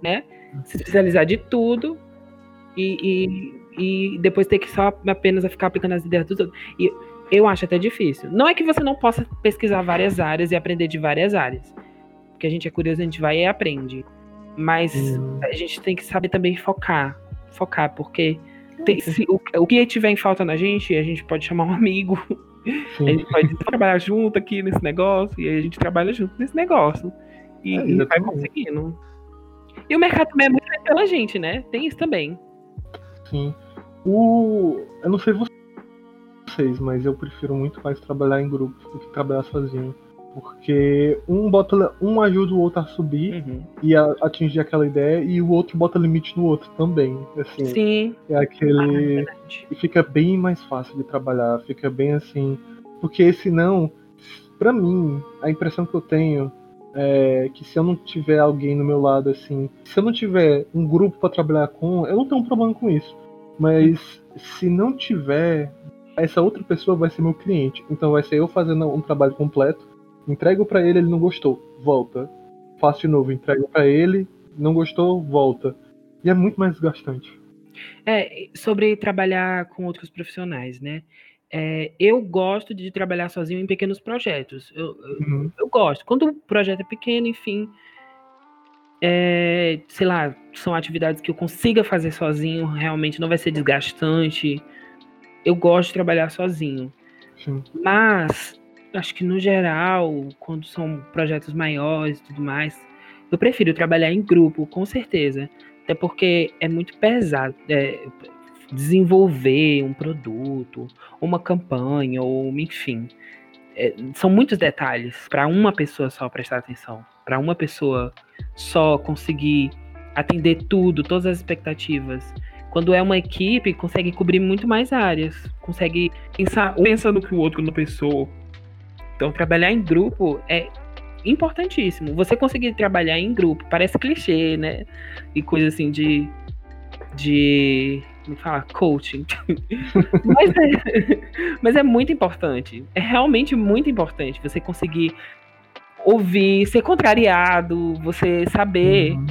né? Se especializar de tudo e, e, e depois ter que só apenas ficar aplicando as ideias dos outros. E eu acho até difícil. Não é que você não possa pesquisar várias áreas e aprender de várias áreas. Porque a gente é curioso, a gente vai e aprende. Mas hum. a gente tem que saber também focar. Focar, porque tem, se, o, o, que tiver em falta na gente, a gente pode chamar um amigo. Sim. A gente pode trabalhar junto aqui nesse negócio. E a gente trabalha junto nesse negócio. E, é, e vai conseguindo. E o mercado também é muito feito pela gente, né? Tem isso também. Sim. O. Eu não sei vocês, mas eu prefiro muito mais trabalhar em grupo do que trabalhar sozinho. Porque um bota um ajuda o outro a subir uhum. e a atingir aquela ideia, e o outro bota limite no outro também. Assim, Sim. É aquele. Ah, é e fica bem mais fácil de trabalhar, fica bem assim. Porque senão, para mim, a impressão que eu tenho é que se eu não tiver alguém no meu lado, assim, se eu não tiver um grupo para trabalhar com, eu não tenho um problema com isso. Mas se não tiver, essa outra pessoa vai ser meu cliente. Então vai ser eu fazendo um trabalho completo, entrego para ele, ele não gostou, volta. Faço de novo, entrego para ele, não gostou, volta. E é muito mais desgastante. É, sobre trabalhar com outros profissionais, né? É, eu gosto de trabalhar sozinho em pequenos projetos. Eu, uhum. eu, eu, gosto. Quando o projeto é pequeno, enfim, é, sei lá, são atividades que eu consiga fazer sozinho, realmente não vai ser desgastante. Eu gosto de trabalhar sozinho. Sim. Mas, acho que no geral, quando são projetos maiores e tudo mais, eu prefiro trabalhar em grupo, com certeza. Até porque é muito pesado é, desenvolver um produto, uma campanha, ou enfim. É, são muitos detalhes para uma pessoa só prestar atenção, para uma pessoa só conseguir atender tudo, todas as expectativas. Quando é uma equipe, consegue cobrir muito mais áreas, consegue pensar pensando que o outro não pensou. Então, trabalhar em grupo é importantíssimo. Você conseguir trabalhar em grupo, parece clichê, né? E coisa assim de. de. Como falar? Coaching. mas, é, mas é muito importante. É realmente muito importante você conseguir ouvir, ser contrariado, você saber uhum.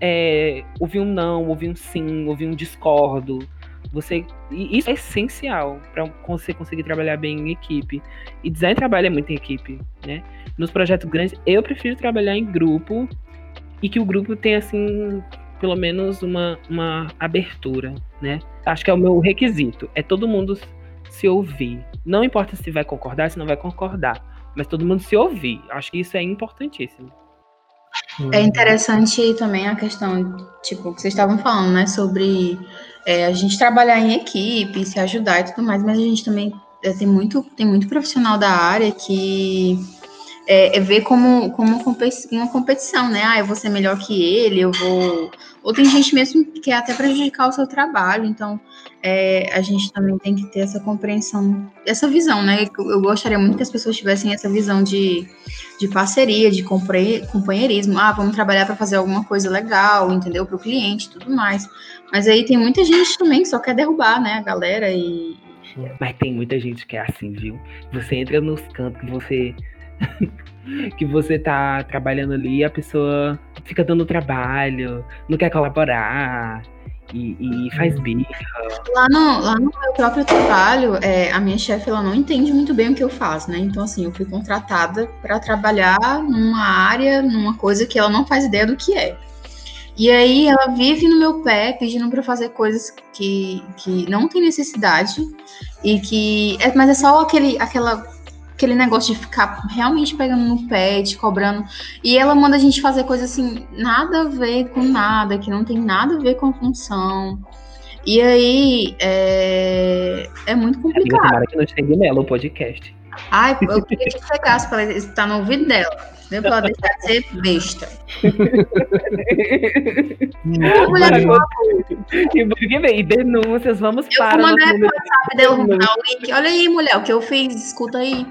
é, ouvir um não, ouvir um sim, ouvir um discordo. Você, isso é essencial para você conseguir trabalhar bem em equipe. E design trabalha muito em equipe, né? Nos projetos grandes, eu prefiro trabalhar em grupo e que o grupo tenha assim pelo menos uma, uma abertura, né? Acho que é o meu requisito, é todo mundo se ouvir. Não importa se vai concordar, se não vai concordar mas todo mundo se ouvir. Acho que isso é importantíssimo. É interessante também a questão, tipo, que vocês estavam falando, né, sobre é, a gente trabalhar em equipe, se ajudar e tudo mais, mas a gente também é, tem, muito, tem muito profissional da área que é, é ver como, como uma competição, né? Ah, eu vou ser melhor que ele, eu vou. Ou tem gente mesmo que quer até prejudicar o seu trabalho, então é, a gente também tem que ter essa compreensão, essa visão, né? Eu gostaria muito que as pessoas tivessem essa visão de, de parceria, de companheirismo. Ah, vamos trabalhar para fazer alguma coisa legal, entendeu? Para o cliente tudo mais. Mas aí tem muita gente também que só quer derrubar, né, a galera e. Mas tem muita gente que é assim, viu? Você entra nos cantos que você que você tá trabalhando ali e a pessoa fica dando trabalho, não quer colaborar e, e faz uhum. birra. Lá no, lá no meu próprio trabalho, é, a minha chefe ela não entende muito bem o que eu faço, né? Então, assim, eu fui contratada para trabalhar numa área, numa coisa que ela não faz ideia do que é. E aí ela vive no meu pé pedindo para fazer coisas que, que não tem necessidade e que é, mas é só aquele aquela aquele negócio de ficar realmente pegando no pé, te cobrando. E ela manda a gente fazer coisas assim, nada a ver com nada, que não tem nada a ver com a função. E aí é, é muito complicado. Tomara que não chegue nela o podcast. Ai, eu queria que chegasse para estar no ouvido dela. Pra ela deixar de ser besta. Mulher uma E porque vem, denúncias, vamos Eu para. número- pro WhatsApp link. Olha aí, mulher, o que eu fiz, escuta aí.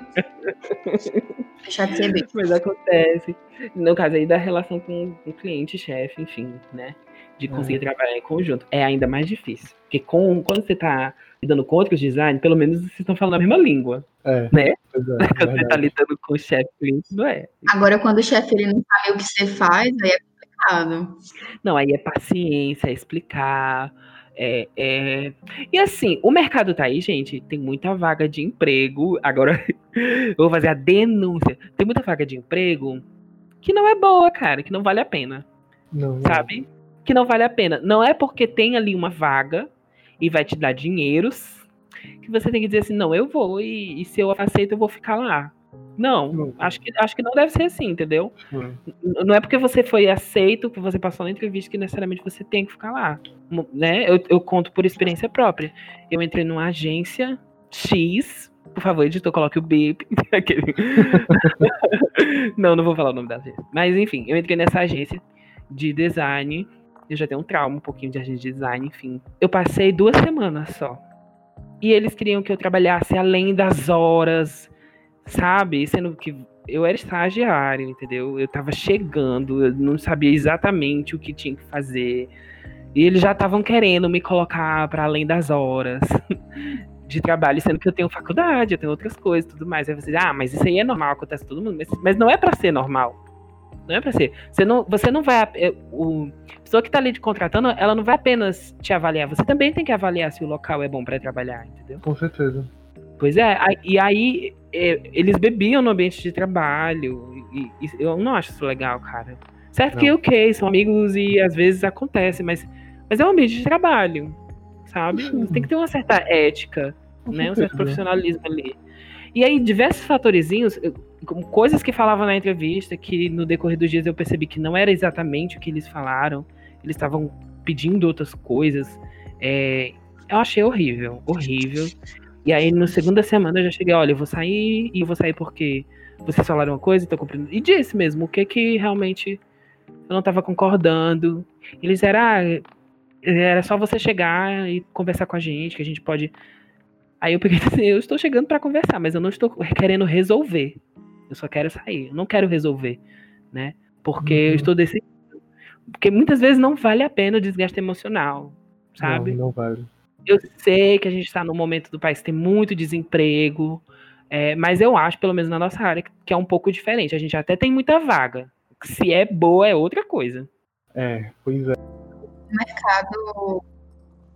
Deixar de ser besta. Mas acontece. No caso aí da relação com o cliente, chefe, enfim, né? De conseguir trabalhar em conjunto. É ainda mais difícil. Porque com, quando você tá lidando com outros design, pelo menos vocês estão falando a mesma língua. É, Né? pois é, Quando você tá lidando com o chefe não é. Agora, quando o chefe ele não sabe o que você faz, aí é complicado. Não, aí é paciência, é explicar. É, é... E assim, o mercado tá aí, gente. Tem muita vaga de emprego. Agora, eu vou fazer a denúncia. Tem muita vaga de emprego que não é boa, cara, que não vale a pena. Não, não. sabe? Que não vale a pena. Não é porque tem ali uma vaga e vai te dar dinheiros que você tem que dizer assim, não, eu vou e, e se eu aceito eu vou ficar lá. Não, acho que, acho que não deve ser assim, entendeu? Não é porque você foi aceito, que você passou na entrevista, que necessariamente você tem que ficar lá. Né? Eu, eu conto por experiência própria. Eu entrei numa agência X. Por favor, editor, coloque o bip. Não, não vou falar o nome da agência. Mas enfim, eu entrei nessa agência de design. Eu já tenho um trauma um pouquinho de agência de design, enfim. Eu passei duas semanas só. E eles queriam que eu trabalhasse além das horas, sabe? Sendo que eu era estagiário, entendeu? Eu tava chegando, eu não sabia exatamente o que tinha que fazer. E eles já estavam querendo me colocar para além das horas de trabalho, sendo que eu tenho faculdade, eu tenho outras coisas, tudo mais. Aí você diz, ah, mas isso aí é normal, acontece todo mundo, mas, mas não é para ser normal. Não é para ser. Você não, você não vai. é, O, a pessoa que tá ali te contratando, ela não vai apenas te avaliar, você também tem que avaliar se o local é bom para trabalhar, entendeu? Com certeza. Pois é, e aí é, eles bebiam no ambiente de trabalho. E, e eu não acho isso legal, cara. Certo que, Não. ok, são amigos e às vezes acontece, mas, mas é um ambiente de trabalho, sabe? Você tem que ter uma certa ética, né? Um certo profissionalismo ali. E aí, diversos como coisas que falavam na entrevista, que no decorrer dos dias eu percebi que não era exatamente o que eles falaram. Eles estavam pedindo outras coisas. É, eu achei horrível, horrível. E aí, na segunda semana, eu já cheguei, olha, eu vou sair, e eu vou sair porque vocês falaram uma coisa e tô cumprindo. E disse mesmo, o que que realmente eu não tava concordando. Eles eram, ah, era só você chegar e conversar com a gente, que a gente pode. Aí eu peguei e disse assim, eu estou chegando para conversar, mas eu não estou querendo resolver. Eu só quero sair, eu não quero resolver, né? Porque eu Uhum. estou decidindo. Porque muitas vezes não vale a pena o desgaste emocional, sabe? Não, não vale. Eu sei que a gente está num momento do país que tem muito desemprego, é, mas eu acho, pelo menos na nossa área, que é um pouco diferente. A gente até tem muita vaga. Se é boa, é outra coisa. É, pois é. mercado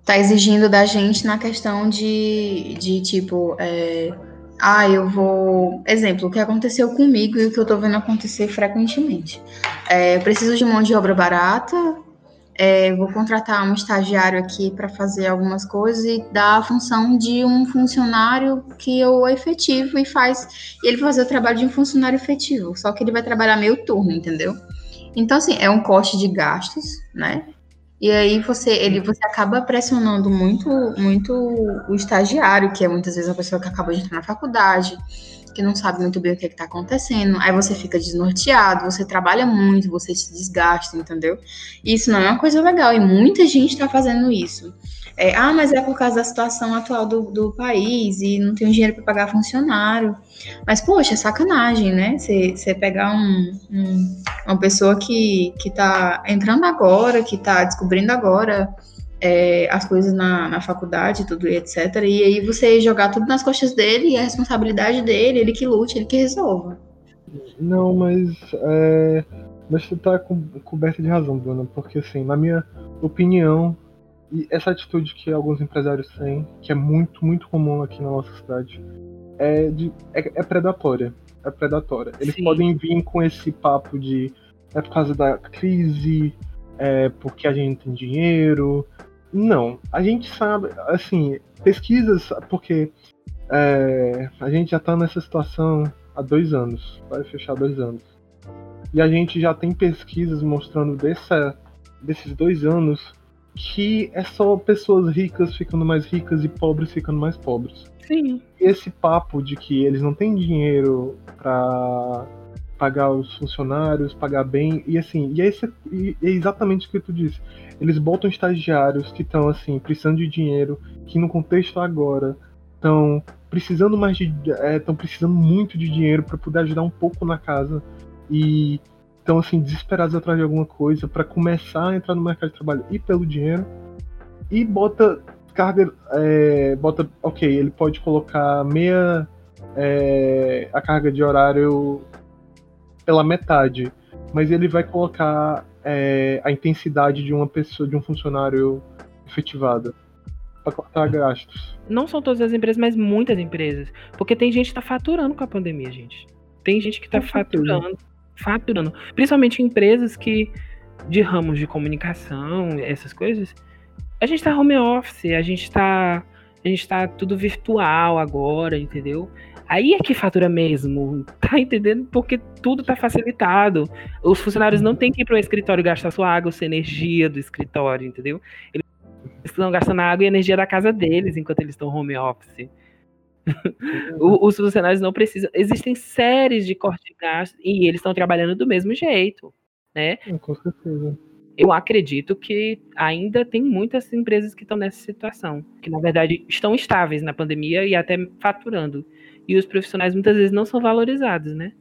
tá exigindo da gente na questão de, de tipo, é, ah, eu vou. Exemplo, o que aconteceu comigo e o que eu tô vendo acontecer frequentemente. É, eu preciso de mão de obra barata, é, vou contratar um estagiário aqui para fazer algumas coisas e dar a função de um funcionário que eu efetivo e faz. E ele vai fazer o trabalho de um funcionário efetivo, só que ele vai trabalhar meio turno, entendeu? Então, assim, é um corte de gastos, né? E aí você, ele, você acaba pressionando muito, muito o estagiário, que é muitas vezes a pessoa que acaba de entrar na faculdade, que não sabe muito bem o que está acontecendo. Aí você fica desnorteado, você trabalha muito, você se desgasta, entendeu? Isso não é uma coisa legal, e muita gente está fazendo isso. É, ah, mas é por causa da situação atual do, do país e não tem dinheiro para pagar funcionário. Mas, poxa, é sacanagem, né? Você pegar um, um, uma pessoa que, que tá entrando agora, que tá descobrindo agora é, as coisas na, na faculdade, tudo e etc. E aí você jogar tudo nas costas dele e a responsabilidade dele, ele que lute, ele que resolva. Não, mas. É... Mas você tá co coberta de razão, Bruna, porque assim, na minha opinião, e essa atitude que alguns empresários têm, que é muito, muito comum aqui na nossa cidade, é, de, é, é predatória. É predatória. Eles Sim. podem vir com esse papo de é por causa da crise, é porque a gente tem dinheiro. Não, a gente sabe, assim, pesquisas, porque é, a gente já tá nessa situação há dois anos, vai fechar dois anos. E a gente já tem pesquisas mostrando dessa, desses dois anos que é só pessoas ricas ficando mais ricas e pobres ficando mais pobres. Sim. Esse papo de que eles não têm dinheiro para pagar os funcionários, pagar bem, e assim, e é, esse, e é exatamente o que tu disse. Eles botam estagiários que estão assim, precisando de dinheiro, que no contexto agora estão precisando mais de. estão é, precisando muito de dinheiro para poder ajudar um pouco na casa. E estão assim, desesperados atrás de alguma coisa para começar a entrar no mercado de trabalho e pelo dinheiro. E bota carga. É, bota. Ok, ele pode colocar meia. É, a carga de horário pela metade. Mas ele vai colocar é, a intensidade de uma pessoa, de um funcionário efetivado para cortar gastos. Não são todas as empresas, mas muitas empresas. Porque tem gente que está faturando com a pandemia, gente. Tem gente que está faturando, faturando. Principalmente empresas que de ramos de comunicação, essas coisas. A gente está home office, a gente está a gente tá tudo virtual agora, entendeu? Aí é que fatura mesmo, tá entendendo? Porque tudo tá facilitado. Os funcionários não têm que ir para o escritório gastar sua água, sua energia do escritório, entendeu? Eles estão gastando a água e a energia da casa deles enquanto eles estão home office. Os funcionários não precisam. Existem séries de corte de gastos e eles estão trabalhando do mesmo jeito, né? Com certeza. Eu acredito que ainda tem muitas empresas que estão nessa situação, que na verdade estão estáveis na pandemia e até faturando e os profissionais muitas vezes não são valorizados, né?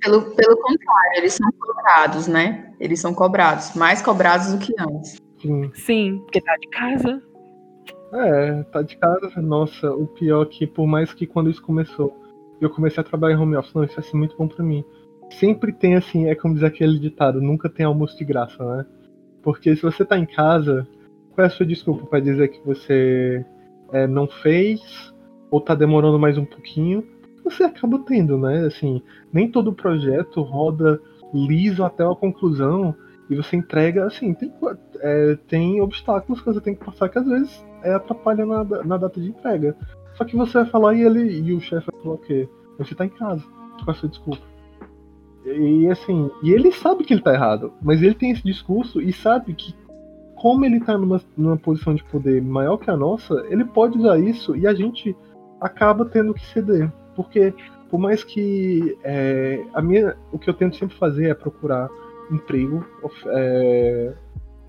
Pelo, pelo contrário, eles são cobrados, né? Eles são cobrados, mais cobrados do que antes. Sim, Sim porque tá de casa. É, tá de casa. Nossa, o pior é que, por mais que quando isso começou, eu comecei a trabalhar em home office, não, isso vai ser muito bom pra mim. Sempre tem assim, é como dizer aquele ditado, nunca tem almoço de graça, né? Porque se você tá em casa, qual é a sua desculpa para dizer que você é, não fez ou tá demorando mais um pouquinho, você acaba tendo, né? Assim, nem todo projeto roda liso até a conclusão e você entrega, assim, tem, é, tem obstáculos que você tem que passar que às vezes é, atrapalha na, na data de entrega. Só que você vai falar e ele e o chefe vai falar o quê? Você tá em casa, com essa desculpa. E assim, e ele sabe que ele tá errado, mas ele tem esse discurso e sabe que como ele tá numa, numa posição de poder maior que a nossa, ele pode usar isso e a gente acaba tendo que ceder. Porque, por mais que é, a minha, o que eu tento sempre fazer é procurar emprego, é,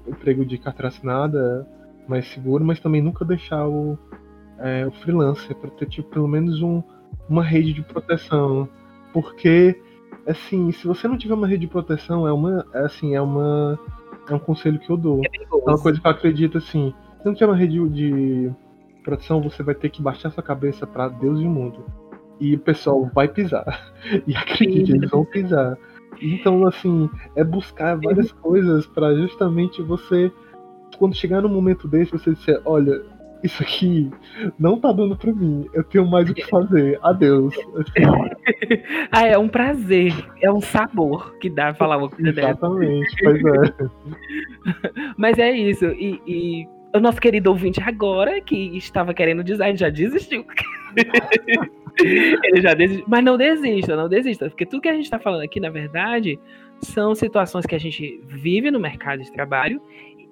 emprego de carteira assinada mais seguro, mas também nunca deixar o, é, o freelancer para ter tipo, pelo menos um, uma rede de proteção. Porque, assim, se você não tiver uma rede de proteção, é uma, é, assim, é uma é um conselho que eu dou. É, é uma coisa que eu acredito assim. Se não tiver uma rede de produção, você vai ter que baixar sua cabeça para Deus e o mundo. E o pessoal vai pisar. E acredite, eles vão pisar. Então, assim, é buscar várias coisas para justamente você, quando chegar num momento desse, você dizer: olha, isso aqui não tá dando para mim, eu tenho mais o que fazer, adeus. Ah, é um prazer, é um sabor que dá falar uma coisa dessa. Exatamente, pois é. Mas é isso, e, e o nosso querido ouvinte agora, que estava querendo design, já desistiu. Ele já desistiu. Mas não desista, não desista. Porque tudo que a gente está falando aqui, na verdade, são situações que a gente vive no mercado de trabalho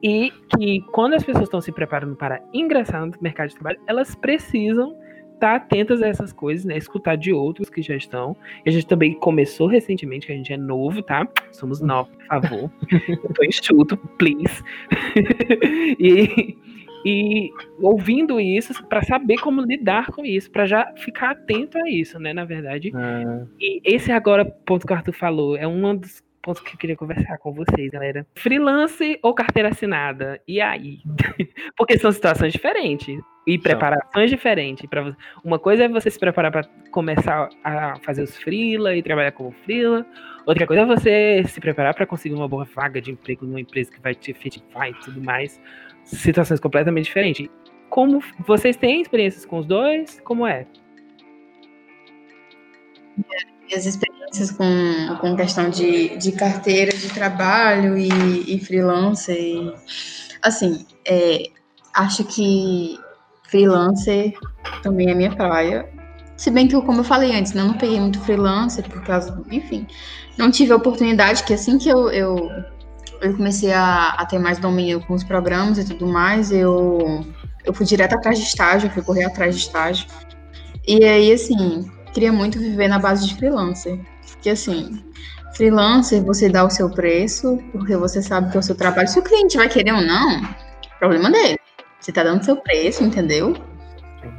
e que quando as pessoas estão se preparando para ingressar no mercado de trabalho, elas precisam estar atentas a essas coisas, né? Escutar de outros que já estão. E a gente também começou recentemente, que a gente é novo, tá? Somos novos, por favor. Eu tô enxuto, please. e, e ouvindo isso para saber como lidar com isso, para já ficar atento a isso, né? Na verdade. É. E esse agora ponto que o Arthur falou é um dos pontos que eu queria conversar com vocês, galera. Freelance ou carteira assinada? E aí? Porque são situações diferentes e preparações diferentes. Para uma coisa é você se preparar para começar a fazer os freela e trabalhar como freela. Outra coisa é você se preparar para conseguir uma boa vaga de emprego numa empresa que vai te efetivar e tudo mais. Situações completamente diferentes. Como vocês têm experiências com os dois? Como é? As experiências com, com questão de, de carteira de trabalho e, e freelancer. E, assim, é, acho que freelancer também é minha praia. Se bem que, eu, como eu falei antes, né, não peguei muito freelancer por causa, enfim, não tive a oportunidade que assim que eu, eu eu comecei a, a, ter mais domínio com os programas e tudo mais, eu, eu fui direto atrás de estágio, fui correr atrás de estágio. E aí, assim, queria muito viver na base de freelancer. Porque, assim, freelancer, você dá o seu preço, porque você sabe que é o seu trabalho. Se o cliente vai querer ou não, problema dele. Você tá dando seu preço, entendeu?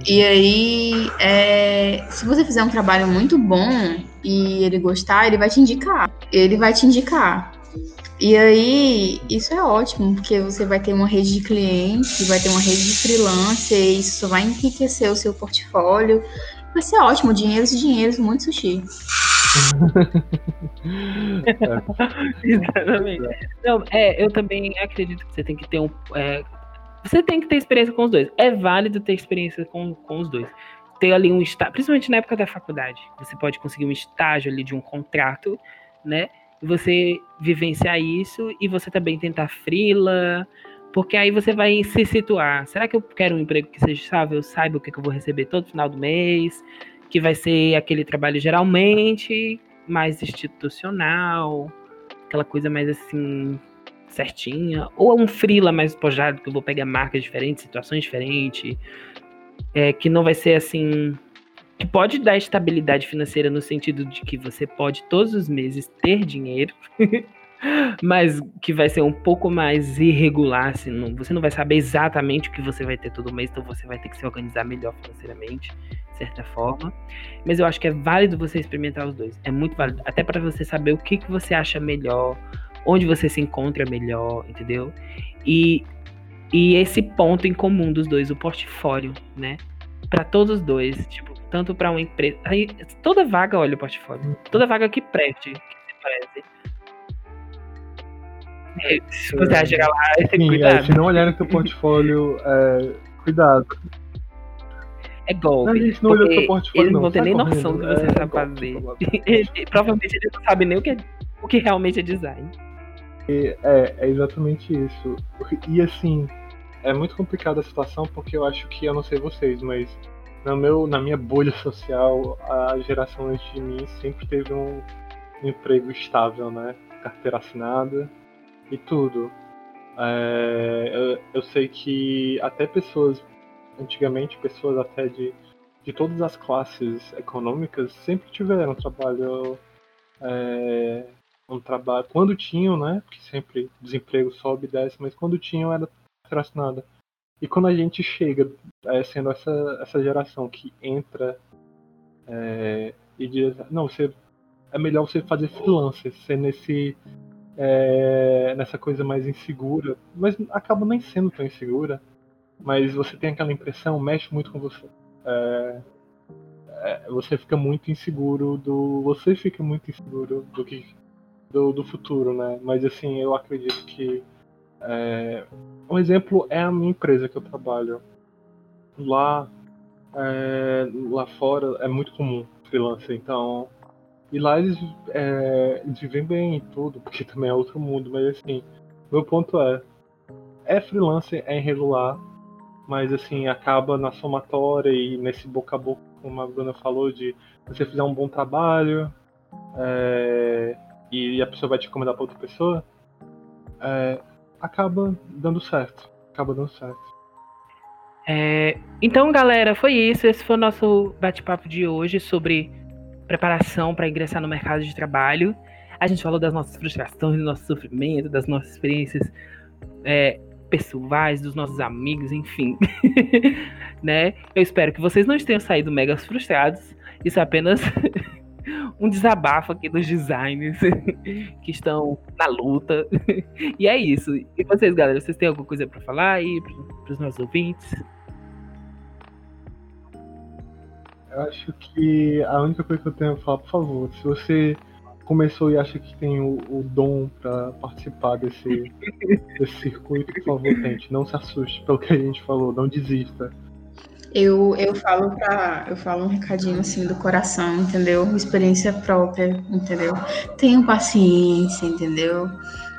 E aí, é, se você fizer um trabalho muito bom e ele gostar, ele vai te indicar. Ele vai te indicar. E aí, isso é ótimo, porque você vai ter uma rede de clientes, vai ter uma rede de freelancer, e isso só vai enriquecer o seu portfólio. Vai ser ótimo, dinheiros e dinheiros, muito sushi. Exatamente. Não, é, eu também acredito que você tem que ter um. É, você tem que ter experiência com os dois. É válido ter experiência com, com os dois. Ter ali um estágio, principalmente na época da faculdade. Você pode conseguir um estágio ali de um contrato, né? você vivenciar isso e você também tentar frila, porque aí você vai se situar. Será que eu quero um emprego que seja estável, eu saiba o que, eu vou receber todo final do mês, que vai ser aquele trabalho geralmente mais institucional, aquela coisa mais assim certinha, ou um frila mais pojado que eu vou pegar marcas diferentes, situações diferentes, é, que não vai ser assim que pode dar estabilidade financeira no sentido de que você pode todos os meses ter dinheiro, mas que vai ser um pouco mais irregular, assim, não, você não vai saber exatamente o que você vai ter todo mês, então você vai ter que se organizar melhor financeiramente, de certa forma. Mas eu acho que é válido você experimentar os dois, é muito válido, até para você saber o que, que você acha melhor, onde você se encontra melhor, entendeu? E, e esse ponto em comum dos dois, o portfólio, né? Para todos os dois, tipo, tanto para uma empresa. Aí, toda vaga olha o portfólio. Toda vaga que preste, que se preze. É, se você vai chegar lá, tem Sim, cuidado. É, se não olhar no teu portfólio, é, cuidado. É golpe. A gente não olha teu portfólio, eles não vão ter nem noção do que você é, sabe fazer. provavelmente eles não sabem nem o que, é, o que realmente é design. É, é exatamente isso. E assim, é muito complicada a situação porque eu acho que, eu não sei vocês, mas no meu, na minha bolha social, a geração antes de mim sempre teve um emprego estável, né? Carteira assinada e tudo. É, eu, eu, sei que até pessoas, antigamente, pessoas até de, de todas as classes econômicas sempre tiveram trabalho. É, um trabalho. Quando tinham, né? Porque sempre desemprego sobe e desce, mas quando tinham era assinada. E quando a gente chega, é, sendo essa, essa geração que entra é, e diz, não, você, é melhor você fazer freelancer, ser nesse, é, nessa coisa mais insegura, mas acaba nem sendo tão insegura, mas você tem aquela impressão, mexe muito com você. É, é, você fica muito inseguro do. Você fica muito inseguro do que. Do, do futuro, né? Mas assim, eu acredito que é, um exemplo é a minha empresa que eu trabalho. Lá, é, lá fora é muito comum freelancer, então. E lá eles, é, eles vivem bem e tudo, porque também é outro mundo, mas assim, meu ponto é, é freelancer, é irregular, mas assim, acaba na somatória e nesse boca a boca, como a Bruna falou, de você fizer um bom trabalho é, e a pessoa vai te encomendar para outra pessoa, é, acaba dando certo. Acaba dando certo. É, então, galera, foi isso. Esse foi o nosso bate-papo de hoje sobre preparação para ingressar no mercado de trabalho. A gente falou das nossas frustrações, do nosso sofrimento, das nossas experiências é, pessoais, dos nossos amigos, enfim. né? Eu espero que vocês não tenham saído mega frustrados. Isso é apenas um desabafo aqui dos designers que estão na luta. E é isso. E vocês, galera, vocês têm alguma coisa para falar aí para os nossos ouvintes? Eu acho que a única coisa que eu tenho a falar, por favor, se você começou e acha que tem o, o dom para participar desse, desse circuito, por favor, tente. Não se assuste pelo que a gente falou, não desista. Eu, eu falo para eu falo um recadinho assim do coração, entendeu? Experiência própria, entendeu? Tenham paciência, entendeu?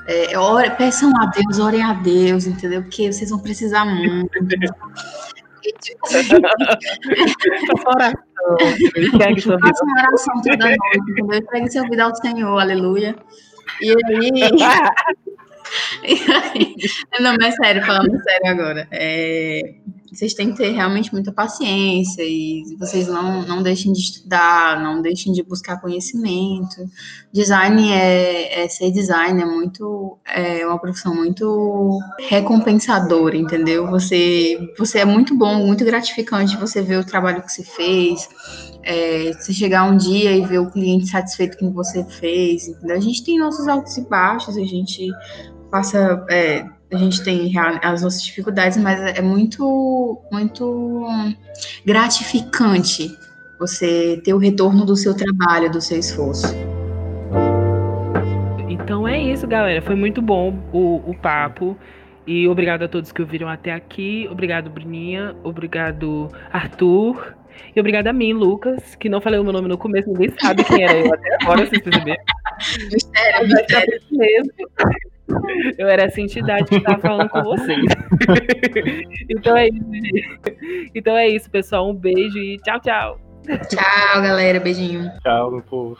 É, ore, peçam a Deus, orem a Deus, entendeu? Porque vocês vão precisar muito. oração. Faça uma oração toda noite, entendeu? Pegue seu vida ao Senhor, aleluia. E aí. Não, mas sério, falando sério agora. É, vocês têm que ter realmente muita paciência e vocês não, não deixem de estudar, não deixem de buscar conhecimento. Design é, é ser design, é muito é uma profissão muito recompensadora, entendeu? Você, você é muito bom, muito gratificante você ver o trabalho que você fez, é, você chegar um dia e ver o cliente satisfeito com o que você fez. Entendeu? A gente tem nossos altos e baixos, a gente passa. É, a gente tem as nossas dificuldades, mas é muito, muito gratificante você ter o retorno do seu trabalho, do seu esforço. Então é isso, galera. Foi muito bom o, o papo. E obrigado a todos que ouviram até aqui. Obrigado, Bruninha. Obrigado, Arthur. E obrigado a mim, Lucas, que não falei o meu nome no começo, ninguém sabe quem era eu até agora, vocês perceberam. Mistério, mistério. mesmo. Eu era essa entidade que estava falando com vocês. então é isso, gente. Então é isso, pessoal. Um beijo e tchau, tchau. Tchau, galera. Beijinho. Tchau, meu povo.